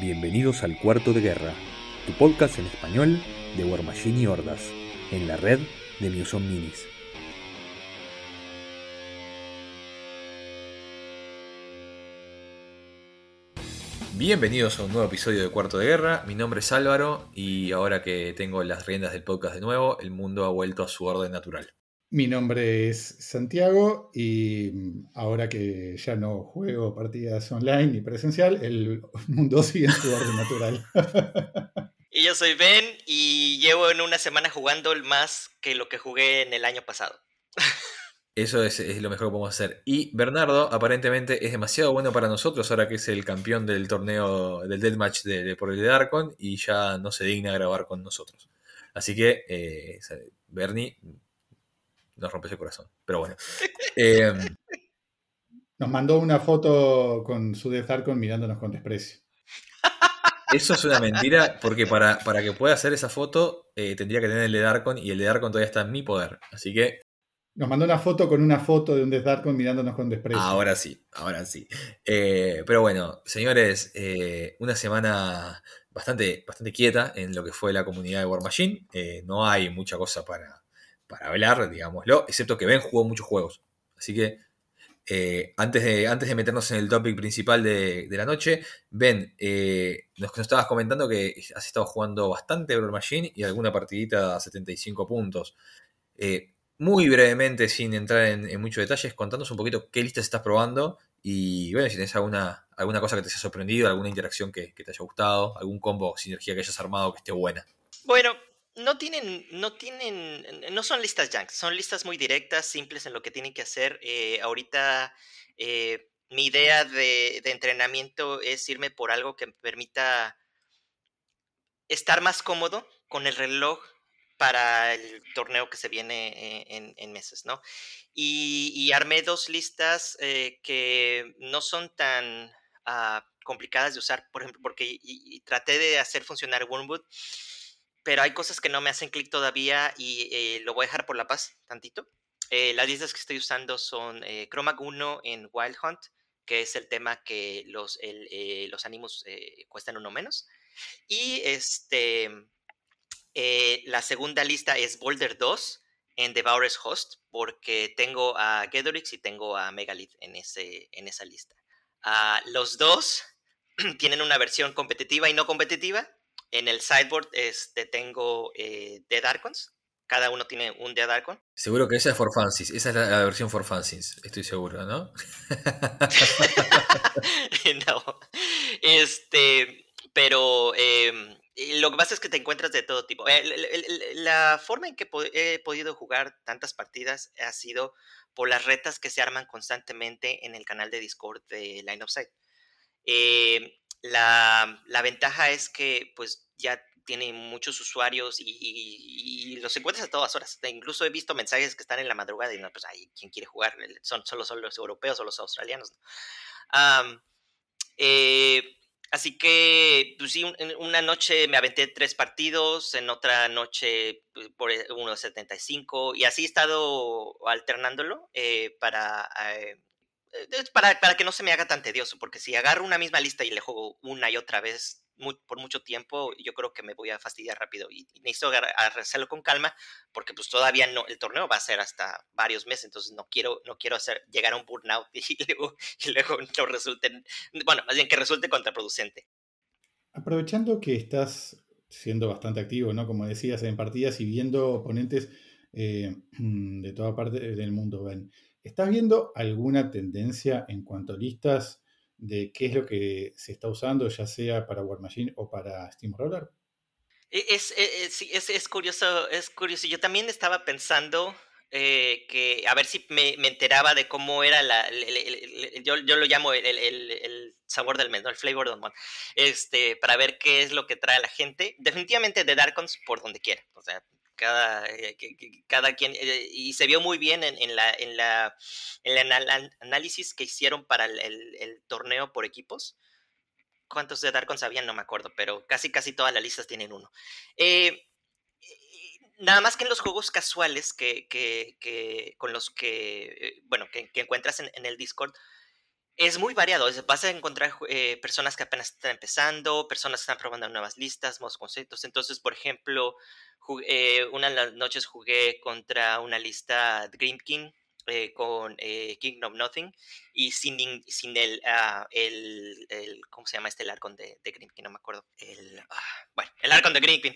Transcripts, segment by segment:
Bienvenidos al Cuarto de Guerra, tu podcast en español de War Machine y Hordas, en la red de Muson Minis. Bienvenidos a un nuevo episodio de Cuarto de Guerra. Mi nombre es Álvaro y ahora que tengo las riendas del podcast de nuevo, el mundo ha vuelto a su orden natural. Mi nombre es Santiago y mm, ahora que ya no juego partidas online ni presencial, el mundo sigue en su orden natural. Y yo soy Ben y llevo en una semana jugando más que lo que jugué en el año pasado. Eso es, lo mejor que podemos hacer. Y Bernardo aparentemente es demasiado bueno para nosotros ahora que es el campeón del torneo del Deathmatch de, por el de Darkon y ya no se digna a grabar con nosotros. Así que, eh, Bernie, nos rompes el corazón. Pero bueno. Em, nos mandó una foto con su Death Darkon mirándonos con desprecio. Eso es una mentira, porque para, para que pueda hacer esa foto eh, tendría que tener el de Darkon y el de Darkon todavía está en mi poder. Así que nos mandó una foto con una foto de un Death Darkon mirándonos con desprecio. Ahora sí, ahora sí. Eh, pero bueno, señores, eh, una semana bastante, bastante quieta en lo que fue la comunidad de War Machine. Eh, no hay mucha cosa para, para hablar, digámoslo, excepto que Ben jugó muchos juegos. Así que antes, de, antes de meternos en el topic principal de, la noche, Ben, nos, nos, estabas comentando que has estado jugando bastante War Machine y alguna partidita a 75 puntos muy brevemente, sin entrar en, muchos detalles, contándonos un poquito qué listas estás probando y bueno, si tenés alguna, alguna cosa que te haya sorprendido, alguna interacción que, te haya gustado, algún combo sinergia que hayas armado que esté buena. Bueno, no tienen, no tienen, no son listas junk, son listas muy directas, simples en lo que tienen que hacer. Eh, ahorita eh, mi idea de, de, entrenamiento es irme por algo que me permita estar más cómodo con el reloj para el torneo que se viene eh, en, meses, ¿no? Y, armé dos listas eh, que no son tan ah, complicadas de usar, por ejemplo, porque traté de hacer funcionar Wormwood, pero hay cosas que no me hacen clic todavía y eh, lo voy a dejar por la paz tantito. las listas que estoy usando son Chroma 1 en Wild Hunt, que es el tema que los, los ánimos cuestan uno menos. Y este eh, la segunda lista es Boulder 2 en Devourer's Host, porque tengo a Gedorix y tengo a Megalith en, ese, en esa lista. Ah, los dos tienen una versión competitiva y no competitiva. En el sideboard este, tengo eh, Dead Archons. Cada uno tiene un Dead Archon. Seguro que esa es for fancies. Esa es la, versión for fancies. Estoy seguro, ¿no? no. Este, pero em, lo que pasa es que te encuentras de todo tipo. La forma en que he podido jugar tantas partidas ha sido por las retas que se arman constantemente en el canal de Discord de Line of Sight. Eh, la, ventaja es que pues ya tiene muchos usuarios y, los encuentras a todas horas. Incluso he visto mensajes que están en la madrugada y no, pues ahí, ¿quién quiere jugar? Son, solo son los europeos o los australianos. eh, Así que, pues sí, una noche me aventé tres partidos, en otra noche pues, por e, uno de 75, y así he estado alternándolo eh, para, eh, para, para, que no se me haga tan tedioso, porque si agarro una misma lista y le juego una y otra vez por mucho tiempo, yo creo que me voy a fastidiar rápido y, necesito hacerlo con calma porque pues todavía no, el torneo va a ser hasta varios meses, entonces no quiero, no quiero hacer, llegar a un burnout y luego, y luego no resulte, bueno, más bien que resulte contraproducente. Aprovechando que estás siendo bastante activo, ¿no? Como decías, en partidas y viendo oponentes eh, de toda parte del mundo, ¿ven? ¿Estás viendo alguna tendencia en cuanto a listas de qué es lo que se está usando, ya sea para War Machine o para Steamroller? E, es, e, es, curioso, es curioso. Yo también estaba pensando eh, que a ver si me, enteraba de cómo era la. yo, lo llamo el, sabor del mes, el flavor del month. Este, para ver qué es lo que trae la gente. Definitivamente de Darkons por donde quiera. O sea, cada, eh, cada quien, eh, y se vio muy bien en, la, en, la, en el análisis que hicieron para el, torneo por equipos. ¿Cuántos de Darkon sabían? No me acuerdo, pero casi casi todas las listas tienen uno. Eh, nada más que en los juegos casuales que, que con los que, bueno, que, encuentras en, el Discord, Es muy variado. Vas a encontrar eh, personas que apenas están empezando, personas que están probando nuevas listas, nuevos conceptos. Entonces, por ejemplo, eh, una de las noches jugué contra una lista Dream King eh, con Kingdom Nothing y sin, sin el, el, ¿Cómo se llama este? El Arcon de, de no me acuerdo. El, ah, bueno, el Arcon de Green King.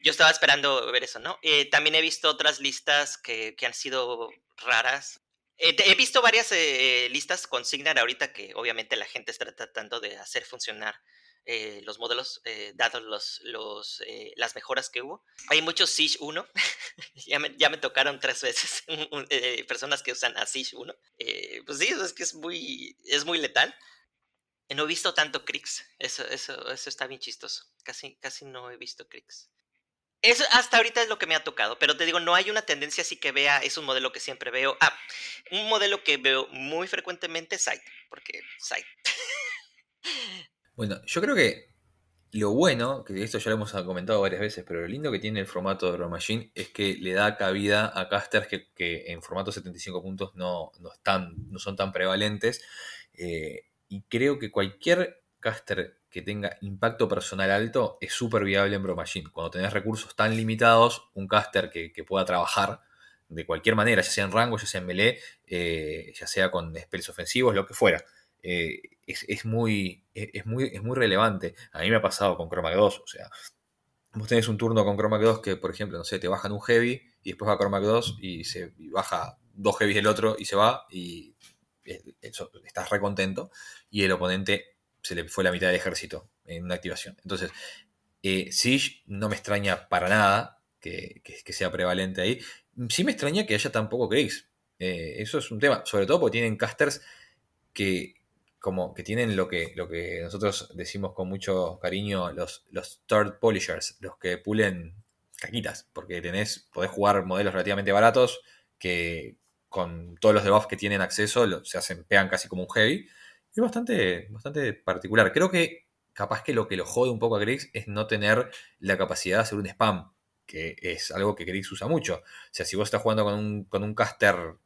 Yo estaba esperando ver eso, ¿no? también he visto otras listas que, que han sido raras. Eh, he visto varias eh, listas con Signar ahorita que obviamente la gente está tratando de hacer funcionar eh, los modelos, dados los, los, las mejoras que hubo. Hay muchos Siege 1, ya, me, ya, me, tocaron tres veces personas que usan a Siege 1. pues sí, es que es muy, es muy letal. No he visto tanto Kriegs, eso, eso, eso está bien chistoso. Casi, casi no he visto Kriegs. Eso hasta ahorita es lo que me ha tocado, pero te digo, no hay una tendencia así que vea, es un modelo que siempre veo. Ah, un modelo que veo muy frecuentemente es porque Site. Bueno, yo creo que lo bueno, que esto ya lo hemos comentado varias veces, pero lo lindo que tiene el formato de Raw Machine es que le da cabida a casters que, en formato 75 puntos no, no, están, no son tan prevalentes. Eh, y creo que cualquier caster que tenga impacto personal alto es súper viable en Bro Machine. Cuando tenés recursos tan limitados, un caster que, pueda trabajar de cualquier manera, ya sea en rango, ya sea en melee, eh, ya sea con spells ofensivos, lo que fuera. Eh, es, muy, es, muy, es muy relevante. A mí me ha pasado con Chroma 2, o sea, vos tenés un turno con Chroma 2 que, por ejemplo, no sé, te bajan un heavy y después va Chroma 2 y se baja dos heavies del otro y se va y eh, eso, estás re contento y el oponente se le fue la mitad del ejército en una activación. Entonces, eh, Siege no me extraña para nada que, sea prevalente ahí. Sí me extraña que haya tan poco. Eh, eso es un tema, sobre todo porque tienen casters que, como, que tienen lo que, lo que nosotros decimos con mucho cariño, los, los third polishers, los que pulen caquitas, porque tenés, podés jugar modelos relativamente baratos que con todos los debuffs que tienen acceso se hacen, pegan casi como un heavy es bastante, bastante particular. Creo que capaz que lo que lo jode un poco a Griggs es no tener la capacidad de hacer un spam, que es algo que Griggs usa mucho. O sea, si vos estás jugando con un, con un caster,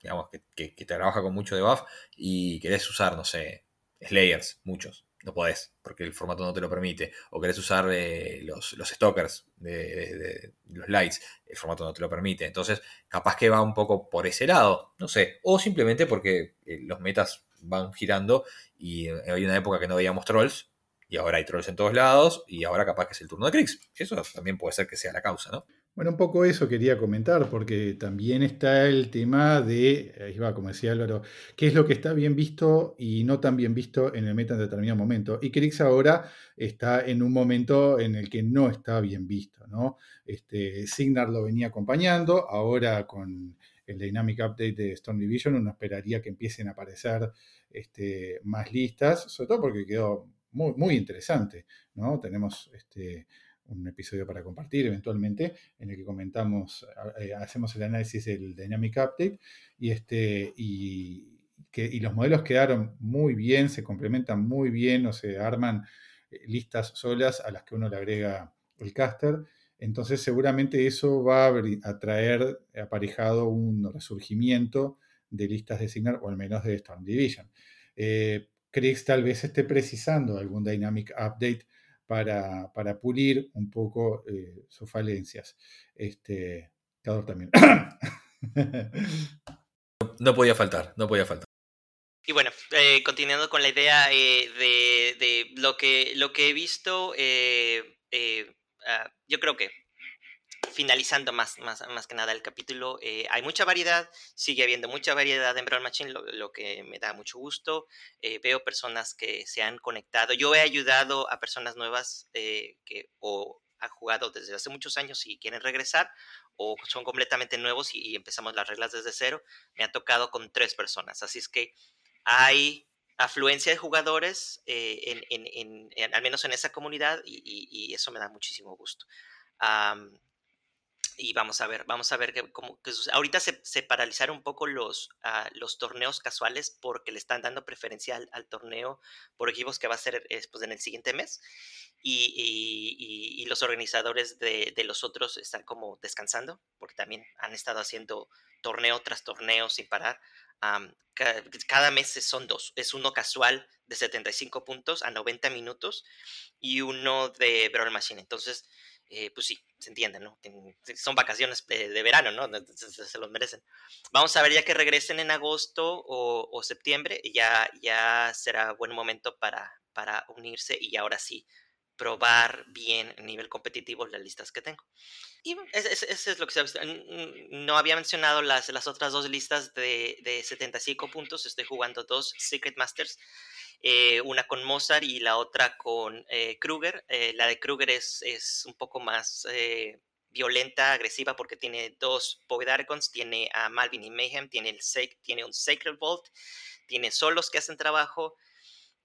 digamos, que, te trabaja con mucho debuff y querés usar, no sé, Slayers, muchos, no podés, porque el formato no te lo permite. O querés usar eh, los, los, stalkers de, los lights, el formato no te lo permite. Entonces, capaz que va un poco por ese lado, no sé. O simplemente porque eh, los metas van girando y hay una época que no veíamos trolls y ahora hay trolls en todos lados y ahora capaz que es el turno de Kriegs. Eso también puede ser que sea la causa, ¿no? Bueno, un poco eso quería comentar, porque también está el tema de, ahí va, como decía Álvaro, qué es lo que está bien visto y no tan bien visto en el meta en determinado momento. Y Kriegs ahora está en un momento en el que no está bien visto, ¿no? Este, Signar lo venía acompañando, ahora con el Dynamic Update de Storm Division, uno esperaría que empiecen a aparecer este, más listas, sobre todo porque quedó muy, interesante. Tenemos este, un episodio para compartir eventualmente en el que comentamos, eh, hacemos el análisis del Dynamic Update y, este, y, que, y los modelos quedaron muy bien, se complementan muy bien o se arman eh, listas solas a las que uno le agrega el caster entonces seguramente eso va a traer aparejado un resurgimiento de listas de Signal, o al menos de Storm Division. Eh, tal vez esté precisando algún Dynamic Update para, pulir un poco eh, sus falencias. Este, también. no podía faltar, no podía faltar. Y bueno, eh, continuando con la idea eh, de, lo, que, lo que he visto, Ah, yo creo que finalizando más, más, más que nada el capítulo, eh, hay mucha variedad, sigue habiendo mucha variedad en Brawl Machine, lo, que me da mucho gusto. Eh, veo personas que se han conectado. Yo he ayudado a personas nuevas eh, que o han jugado desde hace muchos años y quieren regresar, o son completamente nuevos y, empezamos las reglas desde cero. Me ha tocado con tres personas, así es que hay afluencia de jugadores, eh, en, al menos en esa comunidad, y, eso me da muchísimo gusto. y vamos a ver, vamos a ver que, como, que ahorita se, paralizaron un poco los, ah, los torneos casuales porque le están dando preferencia al, torneo por equipos que va a ser después en el siguiente mes. Y, los organizadores de, de, los otros están como descansando porque también han estado haciendo torneo tras torneo sin parar cada mes son dos. Es uno casual de 75 puntos a 90 minutos y uno de Brawl Machine. Entonces, eh, pues sí, se entiende, ¿no? Son vacaciones de, verano, ¿no? Se, los merecen. Vamos a ver ya que regresen en agosto o, septiembre, ya, ya será buen momento para, para unirse y ahora sí probar bien a nivel competitivo las listas que tengo. Y eso es, lo que se. No había mencionado las, las otras dos listas de, de 75 puntos. Estoy jugando dos Secret Masters. Eh, una con Mozart y la otra con eh, Kruger. Eh, la de Kruger es, es un poco más violenta, agresiva, porque tiene dos Void Archons, tiene a Malvin y Mayhem, tiene, tiene un Sacred Vault, tiene solos que hacen trabajo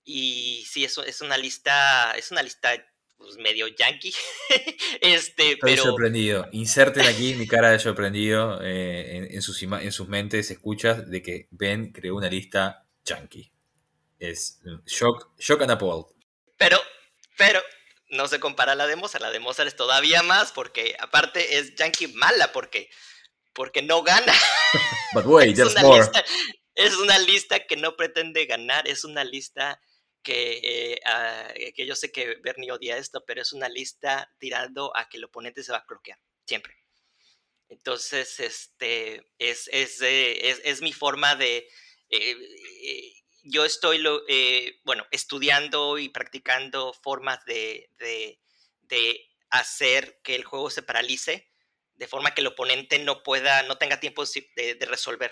y sí, es, es una lista, es una lista pues, medio yankee. este, Estoy sorprendido. Inserten aquí mi cara de sorprendido eh, en, sus en sus mentes, escuchas de que Ben creó una lista yankee. Es shock, shock and appalled. Pero, pero, no se compara a la de Mozart. La de Mozart es todavía más porque, aparte, es yankee mala porque, porque no gana. But wait, there's more. es una lista que no pretende ganar, es una lista que, eh, ah, que yo sé que Bernie odia esto, pero es una lista tirando a que el oponente se va a bloquear, siempre. Entonces, este, es, es, es, mi forma de... Eh, eh, yo estoy, bueno, estudiando y practicando formas de, de, de hacer que el juego se paralice de forma que el oponente no pueda, no tenga tiempo de, resolver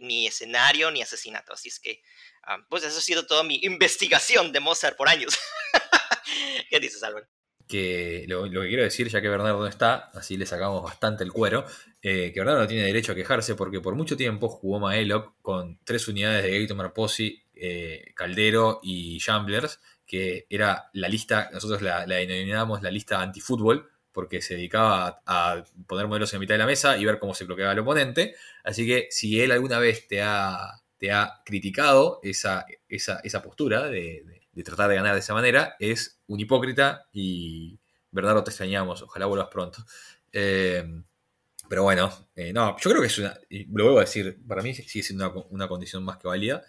ni escenario ni asesinato. Así es que, ah, pues eso ha sido toda mi investigación de Mozart por años. ¿Qué dices, Álvaro? Que lo, que quiero decir, ya que Bernardo no está, así le sacamos bastante el cuero, eh, que Bernardo no tiene derecho a quejarse porque por mucho tiempo jugó Maelok con tres unidades de Gato Marposi, eh, Caldero y Jamblers, que era la lista, nosotros la, la denominábamos la lista antifútbol, porque se dedicaba a, poner modelos en mitad de la mesa y ver cómo se bloqueaba el oponente. Así que si él alguna vez te ha, te ha criticado esa, esa, postura de, tratar de ganar de esa manera, es un hipócrita y verdad te extrañamos, ojalá vuelvas pronto. Eh, pero bueno, eh, no, yo creo que es una, lo vuelvo a decir, para mí sigue siendo una, condición más que válida.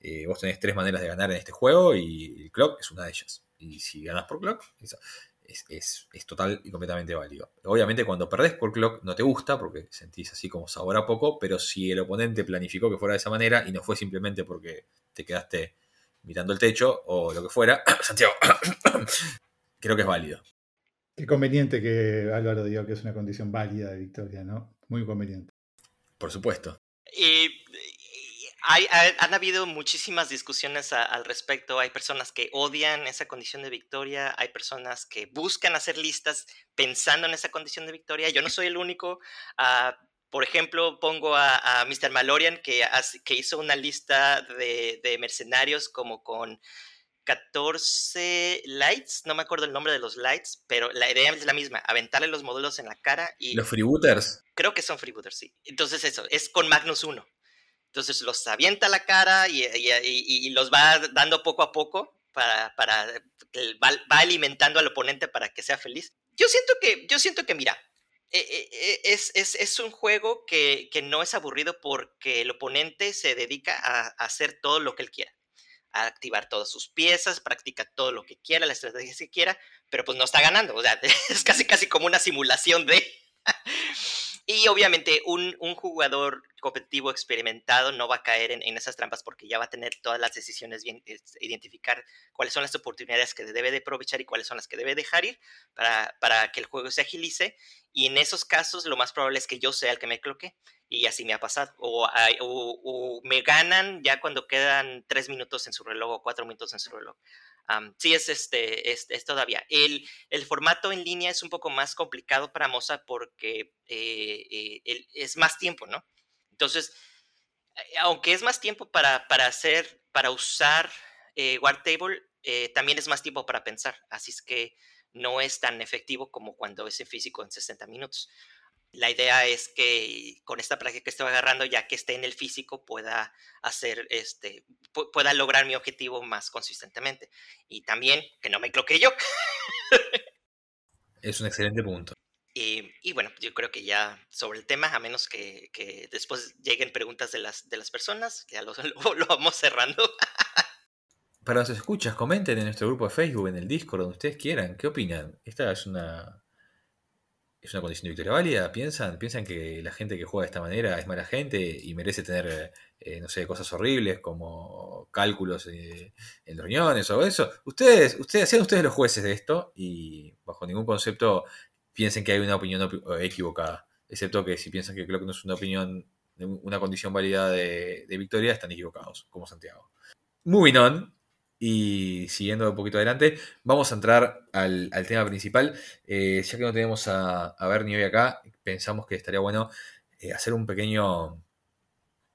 Eh, vos tenés tres maneras de ganar en este juego y el clock es una de ellas. Y si ganas por clock, es, total y completamente válido. Obviamente cuando perdés por clock no te gusta porque sentís así como sabor a poco, pero si el oponente planificó que fuera de esa manera y no fue simplemente porque te quedaste mirando el techo o lo que fuera, Santiago, creo que es válido. Qué conveniente que Álvaro diga que es una condición válida de victoria, ¿no? Muy conveniente. Por supuesto. Y han habido muchísimas discusiones al respecto. Hay personas que odian esa condición de victoria, hay personas que buscan hacer listas pensando en esa condición de victoria. Yo no soy el único. Ah, por ejemplo, pongo a, Mr. Malorian que, que, hizo una lista de, mercenarios como con 14 lights, no me acuerdo el nombre de los lights, pero la idea es la misma, aventarle los módulos en la cara y... Los freebooters. Creo que son freebooters, sí. Entonces eso, es con Magnus 1. Entonces los avienta a la cara y, los va dando poco a poco para, para va, alimentando al oponente para que sea feliz. Yo siento que, yo siento que mira, e, e, e, es, es, es, un juego que, que, no es aburrido porque el oponente se dedica a, hacer todo lo que él quiera, a activar todas sus piezas, practica todo lo que quiera, la estrategia que quiera, pero pues no está ganando, o sea, es casi casi como una simulación de... Y obviamente un, un, jugador competitivo experimentado no va a caer en, esas trampas porque ya va a tener todas las decisiones bien, identificar cuáles son las oportunidades que debe de aprovechar y cuáles son las que debe dejar ir para, para, que el juego se agilice. Y en esos casos lo más probable es que yo sea el que me cloque y así me ha pasado. O, o, me ganan ya cuando quedan tres minutos en su reloj o cuatro minutos en su reloj sí, es, este, es, todavía. El, el, formato en línea es un poco más complicado para Moza porque eh, eh, es más tiempo, ¿no? Entonces, eh, aunque es más tiempo para, para hacer, para usar Wartable, también es más tiempo para pensar. Así es que no es tan efectivo como cuando es en físico en 60 minutos la idea es que con esta práctica que estoy agarrando, ya que esté en el físico, pueda hacer este, pueda lograr mi objetivo más consistentemente. Y también que no me cloque yo. Es un excelente punto. Y, bueno, yo creo que ya sobre el tema, a menos que, después lleguen preguntas de las, de las personas, ya lo, lo, vamos cerrando. Para los escuchas, comenten en nuestro grupo de Facebook, en el Discord, donde ustedes quieran. ¿Qué opinan? Esta es una, es una condición de victoria válida. ¿Piensan, piensan que la gente que juega de esta manera es mala gente y merece tener, eh, no sé, cosas horribles como cálculos eh, en reuniones o eso. Ustedes, ustedes, sean ustedes los jueces de esto y bajo ningún concepto piensen que hay una opinión equivocada. Excepto que si piensan que creo que no es una opinión, una condición válida de, victoria, están equivocados, como Santiago. Moving on, y siguiendo un poquito adelante, vamos a entrar al, tema principal. Eh, ya que no tenemos a, a, Bernie hoy acá, pensamos que estaría bueno eh, hacer un pequeño,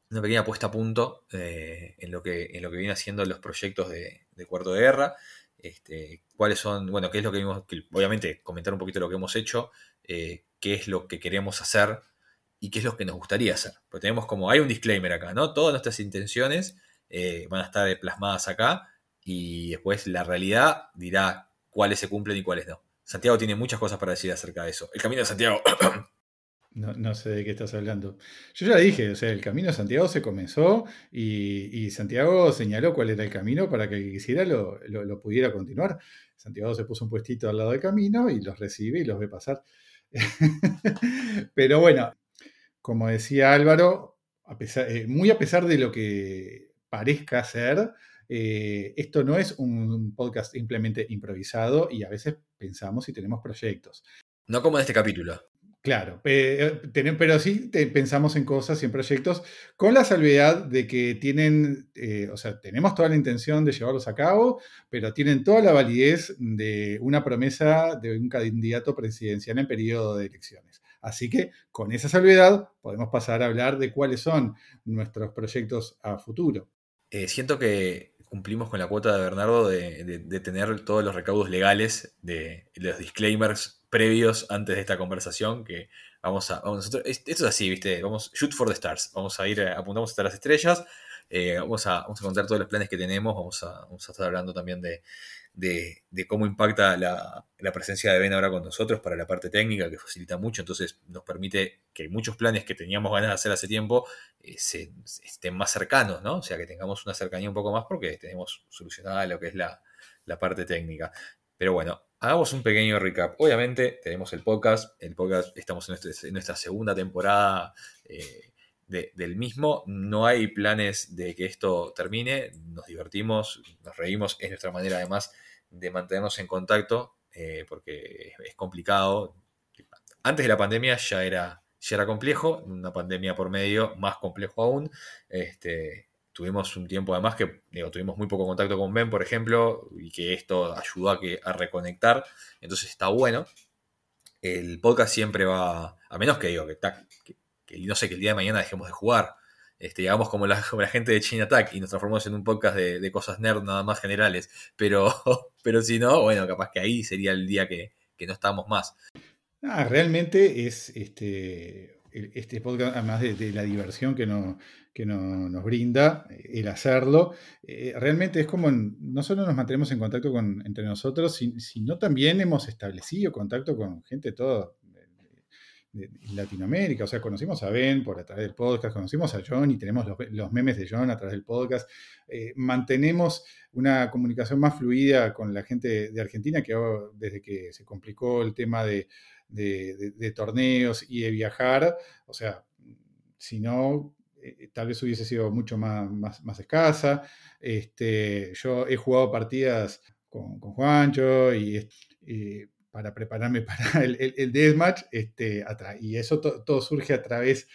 una pequeña puesta a punto eh, en, lo que, en lo que viene haciendo los proyectos de, Cuarto de Guerra. Este, cuáles son, bueno, qué es lo que vimos, obviamente comentar un poquito lo que hemos hecho, qué es lo que queremos hacer y qué es lo que nos gustaría hacer. Porque tenemos como, hay un disclaimer acá, ¿no? Todas nuestras intenciones van a estar plasmadas acá y después la realidad dirá cuáles se cumplen y cuáles no. Santiago tiene muchas cosas para decir acerca de eso. El camino de Santiago. No, sé de qué estás hablando. Yo ya dije, o sea, el camino de Santiago se comenzó y, Santiago señaló cuál era el camino para que el que quisiera lo, pudiera continuar. Santiago se puso un puestito al lado del camino y los recibe y los ve pasar. Pero bueno, como decía Álvaro, eh, muy a pesar de lo que parezca ser, eh, esto no es un podcast simplemente improvisado y a veces pensamos y tenemos proyectos. No como en este capítulo. Claro, eh, pero sí pensamos en cosas y en proyectos con la salvedad de que tienen, eh, o sea, tenemos toda la intención de llevarlos a cabo, pero tienen toda la validez de una promesa de un candidato presidencial en periodo de elecciones. Así que con esa salvedad podemos pasar a hablar de cuáles son nuestros proyectos a futuro. Eh, siento que cumplimos con la cuota de Bernardo de, tener todos los recaudos legales de los disclaimers previos antes de esta conversación que vamos a, nosotros, esto es así, ¿viste? Vamos, shoot for the stars, vamos a ir, eh, apuntamos hasta las estrellas, eh, vamos, a, vamos a contar todos los planes que tenemos, vamos a, vamos a estar hablando también de, de, cómo impacta la, la, presencia de Ben ahora con nosotros para la parte técnica, que facilita mucho, entonces nos permite que muchos planes que teníamos ganas de hacer hace tiempo eh, se, estén más cercanos, ¿no? O sea, que tengamos una cercanía un poco más porque tenemos solucionada lo que es la, la parte técnica. Pero bueno, hagamos un pequeño recap. Obviamente tenemos el podcast, el podcast estamos en, nuestra segunda temporada eh, del mismo. No hay planes de que esto termine, nos divertimos, nos reímos, es nuestra manera además de mantenernos en contacto, eh, porque es complicado. Antes de la pandemia ya era, ya era complejo, una pandemia por medio, más complejo aún. Este, tuvimos un tiempo además que tuvimos muy poco contacto con Ben, por ejemplo, y que esto ayudó a, que, a reconectar, entonces está bueno. El podcast siempre va, a menos que digo, que, que, no sé, que el día de mañana dejemos de jugar, este, como la, gente de Chain Attack y nos transformamos en un podcast de, cosas nerd nada más generales, pero, pero si no, bueno, capaz que ahí sería el día que, no estamos más. Ah, realmente es este, este podcast, además de, la diversión que, no, que nos brinda el hacerlo, eh, realmente es como no solo nos mantenemos en contacto con, entre nosotros, sino también hemos establecido contacto con gente de todo de, Latinoamérica. O sea, conocimos a Ben por a través del podcast, conocimos a John y tenemos los, memes de John a través del podcast. Eh, mantenemos una comunicación más fluida con la gente de Argentina que desde que se complicó el tema de, torneos y de viajar. O sea, si no, eh, tal vez hubiese sido mucho más, escasa. Este, yo he jugado partidas con, con Juancho y, para prepararme para el, el, Deathmatch, este, y eso todo surge a través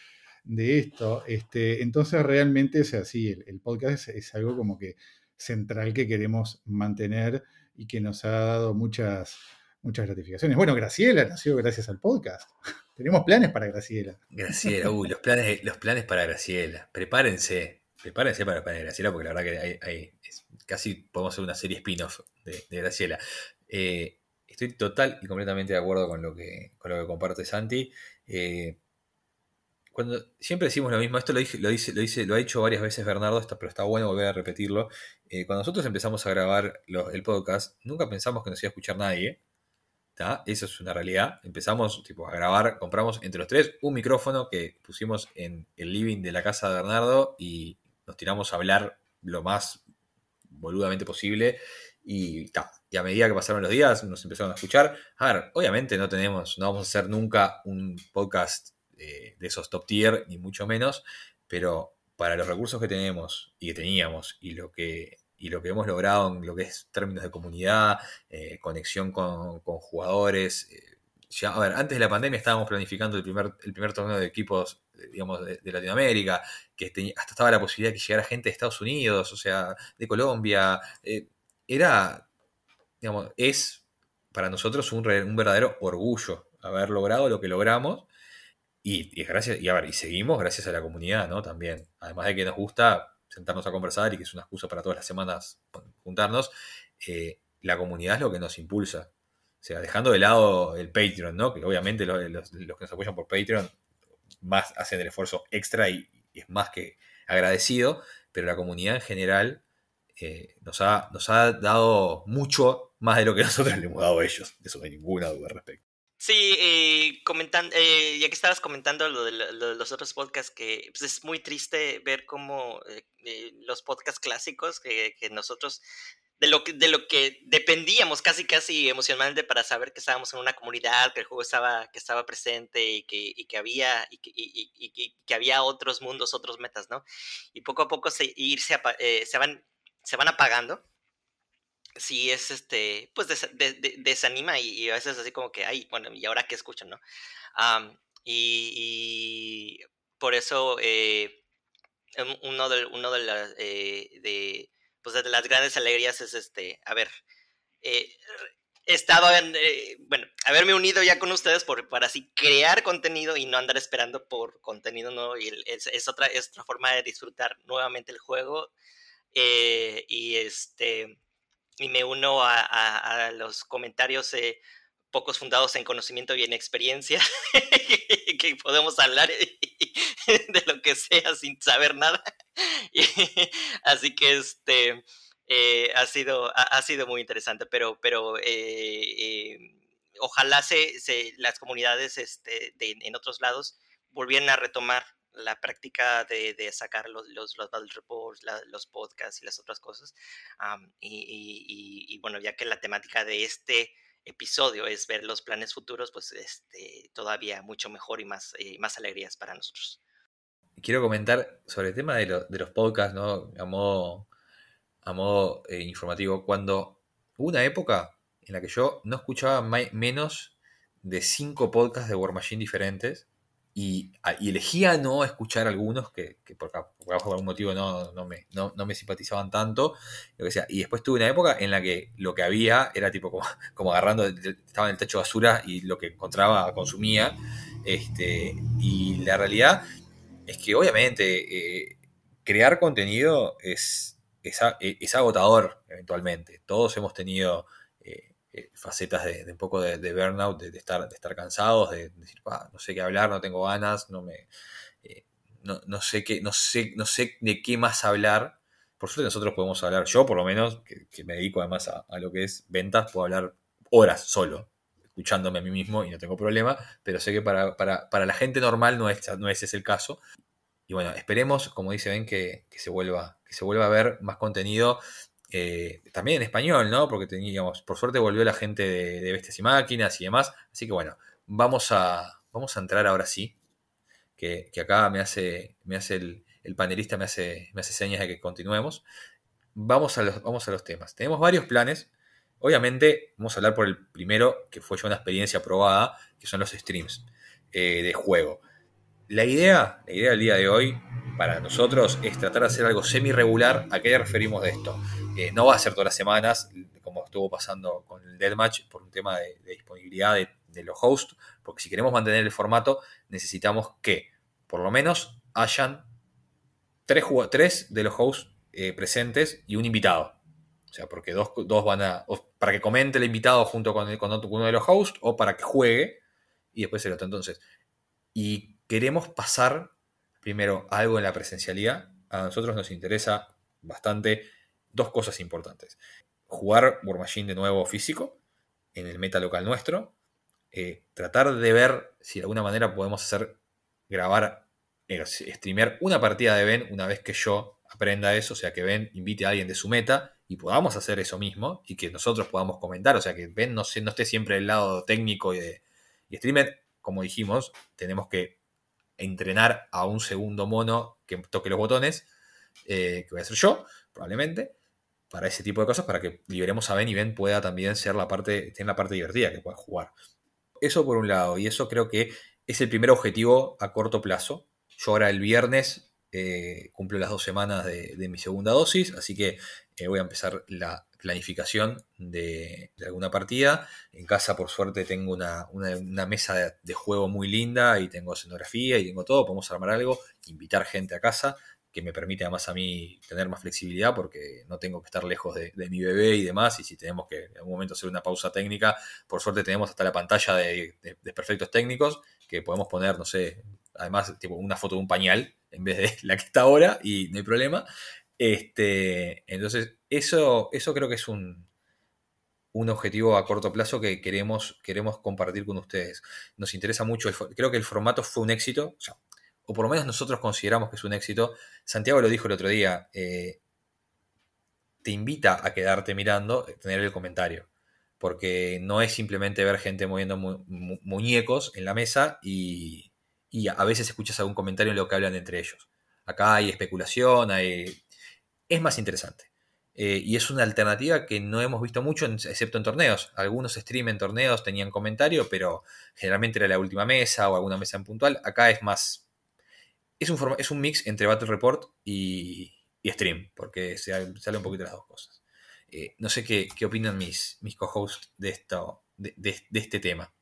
de esto. Este, entonces realmente, es así, el, podcast es, algo como que central que queremos mantener y que nos ha dado muchas, muchas gratificaciones. Bueno, Graciela nació gracias al podcast. Tenemos planes para Graciela. Graciela, uy, los planes, los planes para Graciela. Prepárense, prepárense para el de Graciela, porque la verdad que hay, casi podemos hacer una serie spin-off de, Graciela. Eh, estoy total y completamente de acuerdo con lo que, con lo que comparte Santi. Eh, cuando siempre decimos lo mismo, esto lo, lo, dice, lo, dice, lo ha dicho varias veces Bernardo, pero está bueno volver a repetirlo. Eh, cuando nosotros empezamos a grabar el podcast, nunca pensamos que nos iba a escuchar nadie. Eso es una realidad. Empezamos tipo, a grabar, compramos entre los tres un micrófono que pusimos en el living de la casa de Bernardo y nos tiramos a hablar lo más boludamente posible. Y, a medida que pasaron los días, nos empezaron a escuchar. A ver, obviamente no tenemos, no vamos a hacer nunca un podcast eh, de esos top tier, ni mucho menos, pero para los recursos que tenemos y que teníamos y lo que y lo que hemos logrado en lo que es términos de comunidad, eh, conexión con, jugadores. Eh, ya, a ver, antes de la pandemia estábamos planificando el primer, el primer torneo de equipos, digamos, de, Latinoamérica, que hasta estaba la posibilidad de que llegara gente de Estados Unidos, o sea, de Colombia. Era, digamos, es para nosotros un, verdadero orgullo haber logrado lo que logramos. Y, y, gracias, y a ver, y seguimos gracias a la comunidad, ¿no? También. Además de que nos gusta sentarnos a conversar y que es una excusa para todas las semanas juntarnos, eh, la comunidad es lo que nos impulsa. O sea, dejando de lado el Patreon, ¿no? Que obviamente los, que nos apoyan por Patreon más hacen el esfuerzo extra y, es más que agradecido, pero la comunidad en general eh, nos, ha, nos ha dado mucho más de lo que nosotros le hemos dado a ellos. De eso no hay ninguna duda al respecto. Sí, eh, comentando, eh, ya que estabas comentando lo de, los otros podcasts, que pues, es muy triste ver cómo eh, los podcasts clásicos que, nosotros, de lo, que, de lo que dependíamos casi casi emocionalmente para saber que estábamos en una comunidad, que el juego estaba, que estaba presente y que, y que había, y que, y, que había otros mundos, otros metas, ¿no? Y poco a poco se, irse, se, van, se van apagando sí es este, pues desanima y, a veces así como que, ay, bueno, ¿y ahora qué escucho, no? y, por eso eh, em, uno, de, uno de, las, eh, de, pues de las grandes alegrías es este, a ver, eh, estado en, bueno, haberme unido ya con ustedes por, para así crear contenido y no andar esperando por contenido nuevo y es, otra, es otra forma de disfrutar nuevamente el juego y este y me uno a, los comentarios eh, pocos fundados en conocimiento y en experiencia, que podemos hablar de lo que sea sin saber nada. Así que este eh, ha, sido, ha, sido muy interesante, pero, pero eh, ojalá se, se, las comunidades este, en otros lados volvieran a retomar la práctica de, sacar los, los, los battle reports, los podcasts y las otras cosas. y, bueno, ya que la temática de este episodio es ver los planes futuros, pues este, todavía mucho mejor y más, eh, más alegrías para nosotros. Quiero comentar sobre el tema de, de los podcasts, ¿no? A modo, a modo eh, informativo. Cuando hubo una época en la que yo no escuchaba menos de cinco podcasts de War Machine diferentes y, elegía no escuchar algunos que, por, algún motivo no, no, me, no, me simpatizaban tanto. Lo que sea. Y después tuve una época en la que lo que había era tipo como, agarrando, estaba en el techo de basura y lo que encontraba consumía. Este, y la realidad es que obviamente eh, crear contenido es, es, es, agotador eventualmente. Todos hemos tenido eh, facetas de, un poco de, burnout, de, estar, de estar cansados, de, decir, no sé qué hablar, no tengo ganas, no me. Eh, no, sé qué, no sé, no sé de qué más hablar. Por suerte nosotros podemos hablar, yo por lo menos, que, me dedico además a, lo que es ventas, puedo hablar horas solo, escuchándome a mí mismo y no tengo problema, pero sé que para, la gente normal no es, no ese es el caso. Y bueno, esperemos, como dice Ben, que, que, se vuelva, que se vuelva a ver más contenido eh, también en español, ¿no? Porque por suerte volvió la gente de, Bestias y Máquinas y demás. Así que bueno, vamos a, vamos a entrar ahora sí. Que, acá me hace, me hace el, panelista, me hace, me hace señas de que continuemos. Vamos a, los, vamos a los temas. Tenemos varios planes. Obviamente, vamos a hablar por el primero, que fue ya una experiencia probada, que son los streams eh, de juego. La idea, la idea del día de hoy para nosotros es tratar de hacer algo semi-regular. ¿A qué referimos de esto? No va a ser todas las semanas, como estuvo pasando con el Deathmatch, por un tema de, disponibilidad de, los hosts, porque si queremos mantener el formato, necesitamos que por lo menos hayan tres, tres de los hosts eh, presentes y un invitado. O sea, porque dos, van a. para que comente el invitado junto con, con, uno de los hosts o para que juegue y después el otro. Entonces, y queremos pasar primero algo en la presencialidad. A nosotros nos interesa bastante dos cosas importantes. Jugar War Machine de nuevo físico en el meta local nuestro. Eh, tratar de ver si de alguna manera podemos hacer grabar, eh, streamear una partida de Ben una vez que yo aprenda eso, o sea, que Ben invite a alguien de su meta y podamos hacer eso mismo y que nosotros podamos comentar, o sea, que Ben no, no esté siempre del lado técnico y de y streamer, como dijimos, tenemos que entrenar a un segundo mono que toque los botones, eh, que voy a ser yo, probablemente, para ese tipo de cosas, para que liberemos a Ben y Ben pueda también ser la parte, tener la parte divertida, que pueda jugar. Eso por un lado, y eso creo que es el primer objetivo a corto plazo. Yo ahora el viernes eh, cumplo las dos semanas de, mi segunda dosis, así que eh, voy a empezar la planificación de, alguna partida. En casa, por suerte, tengo una, mesa de, juego muy linda y tengo escenografía y tengo todo. Podemos armar algo, invitar gente a casa que me permite además a mí tener más flexibilidad porque no tengo que estar lejos de, mi bebé y demás. Y si tenemos que en algún momento hacer una pausa técnica, por suerte tenemos hasta la pantalla de, perfectos técnicos que podemos poner, no sé, además tipo una foto de un pañal en vez de la que está ahora y no hay problema. Este, entonces, eso, eso creo que es un, un objetivo a corto plazo que queremos, queremos compartir con ustedes. Nos interesa mucho, creo que el formato fue un éxito, o, por lo menos nosotros consideramos que es un éxito. Santiago lo dijo el otro día, eh, te invita a quedarte mirando, eh, tener el comentario, porque no es simplemente ver gente moviendo muñecos en la mesa y, y a veces escuchas algún comentario en lo que hablan entre ellos. Acá hay especulación, hay... es más interesante. Eh, y es una alternativa que no hemos visto mucho, excepto en torneos. Algunos stream en torneos tenían comentario, pero generalmente era la última mesa o alguna mesa en puntual. Acá es más. Es un, es un mix entre Battle Report y, stream, porque se, sale un poquito las dos cosas. Eh, no sé qué, opinan mis, mis co-hosts de, esto, de, este tema.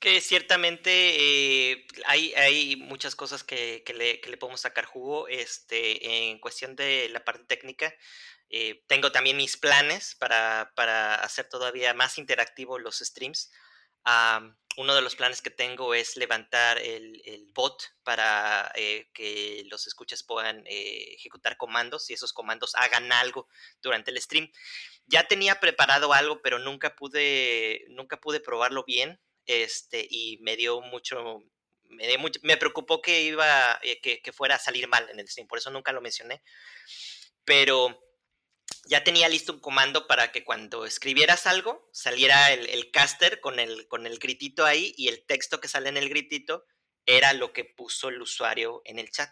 Que ciertamente eh, hay, hay, muchas cosas que, le, que, le, podemos sacar jugo. Este, en cuestión de la parte técnica, eh, tengo también mis planes para, para, hacer todavía más interactivo los streams. uno de los planes que tengo es levantar el, el bot para eh, que los escuchas puedan eh, ejecutar comandos y esos comandos hagan algo durante el stream. Ya tenía preparado algo, pero nunca pude, nunca pude probarlo bien este, y me dio mucho, me, dio mucho, me preocupó que iba, que, que fuera a salir mal en el stream, por eso nunca lo mencioné. Pero ya tenía listo un comando para que cuando escribieras algo saliera el, caster con el, con el gritito ahí y el texto que sale en el gritito era lo que puso el usuario en el chat.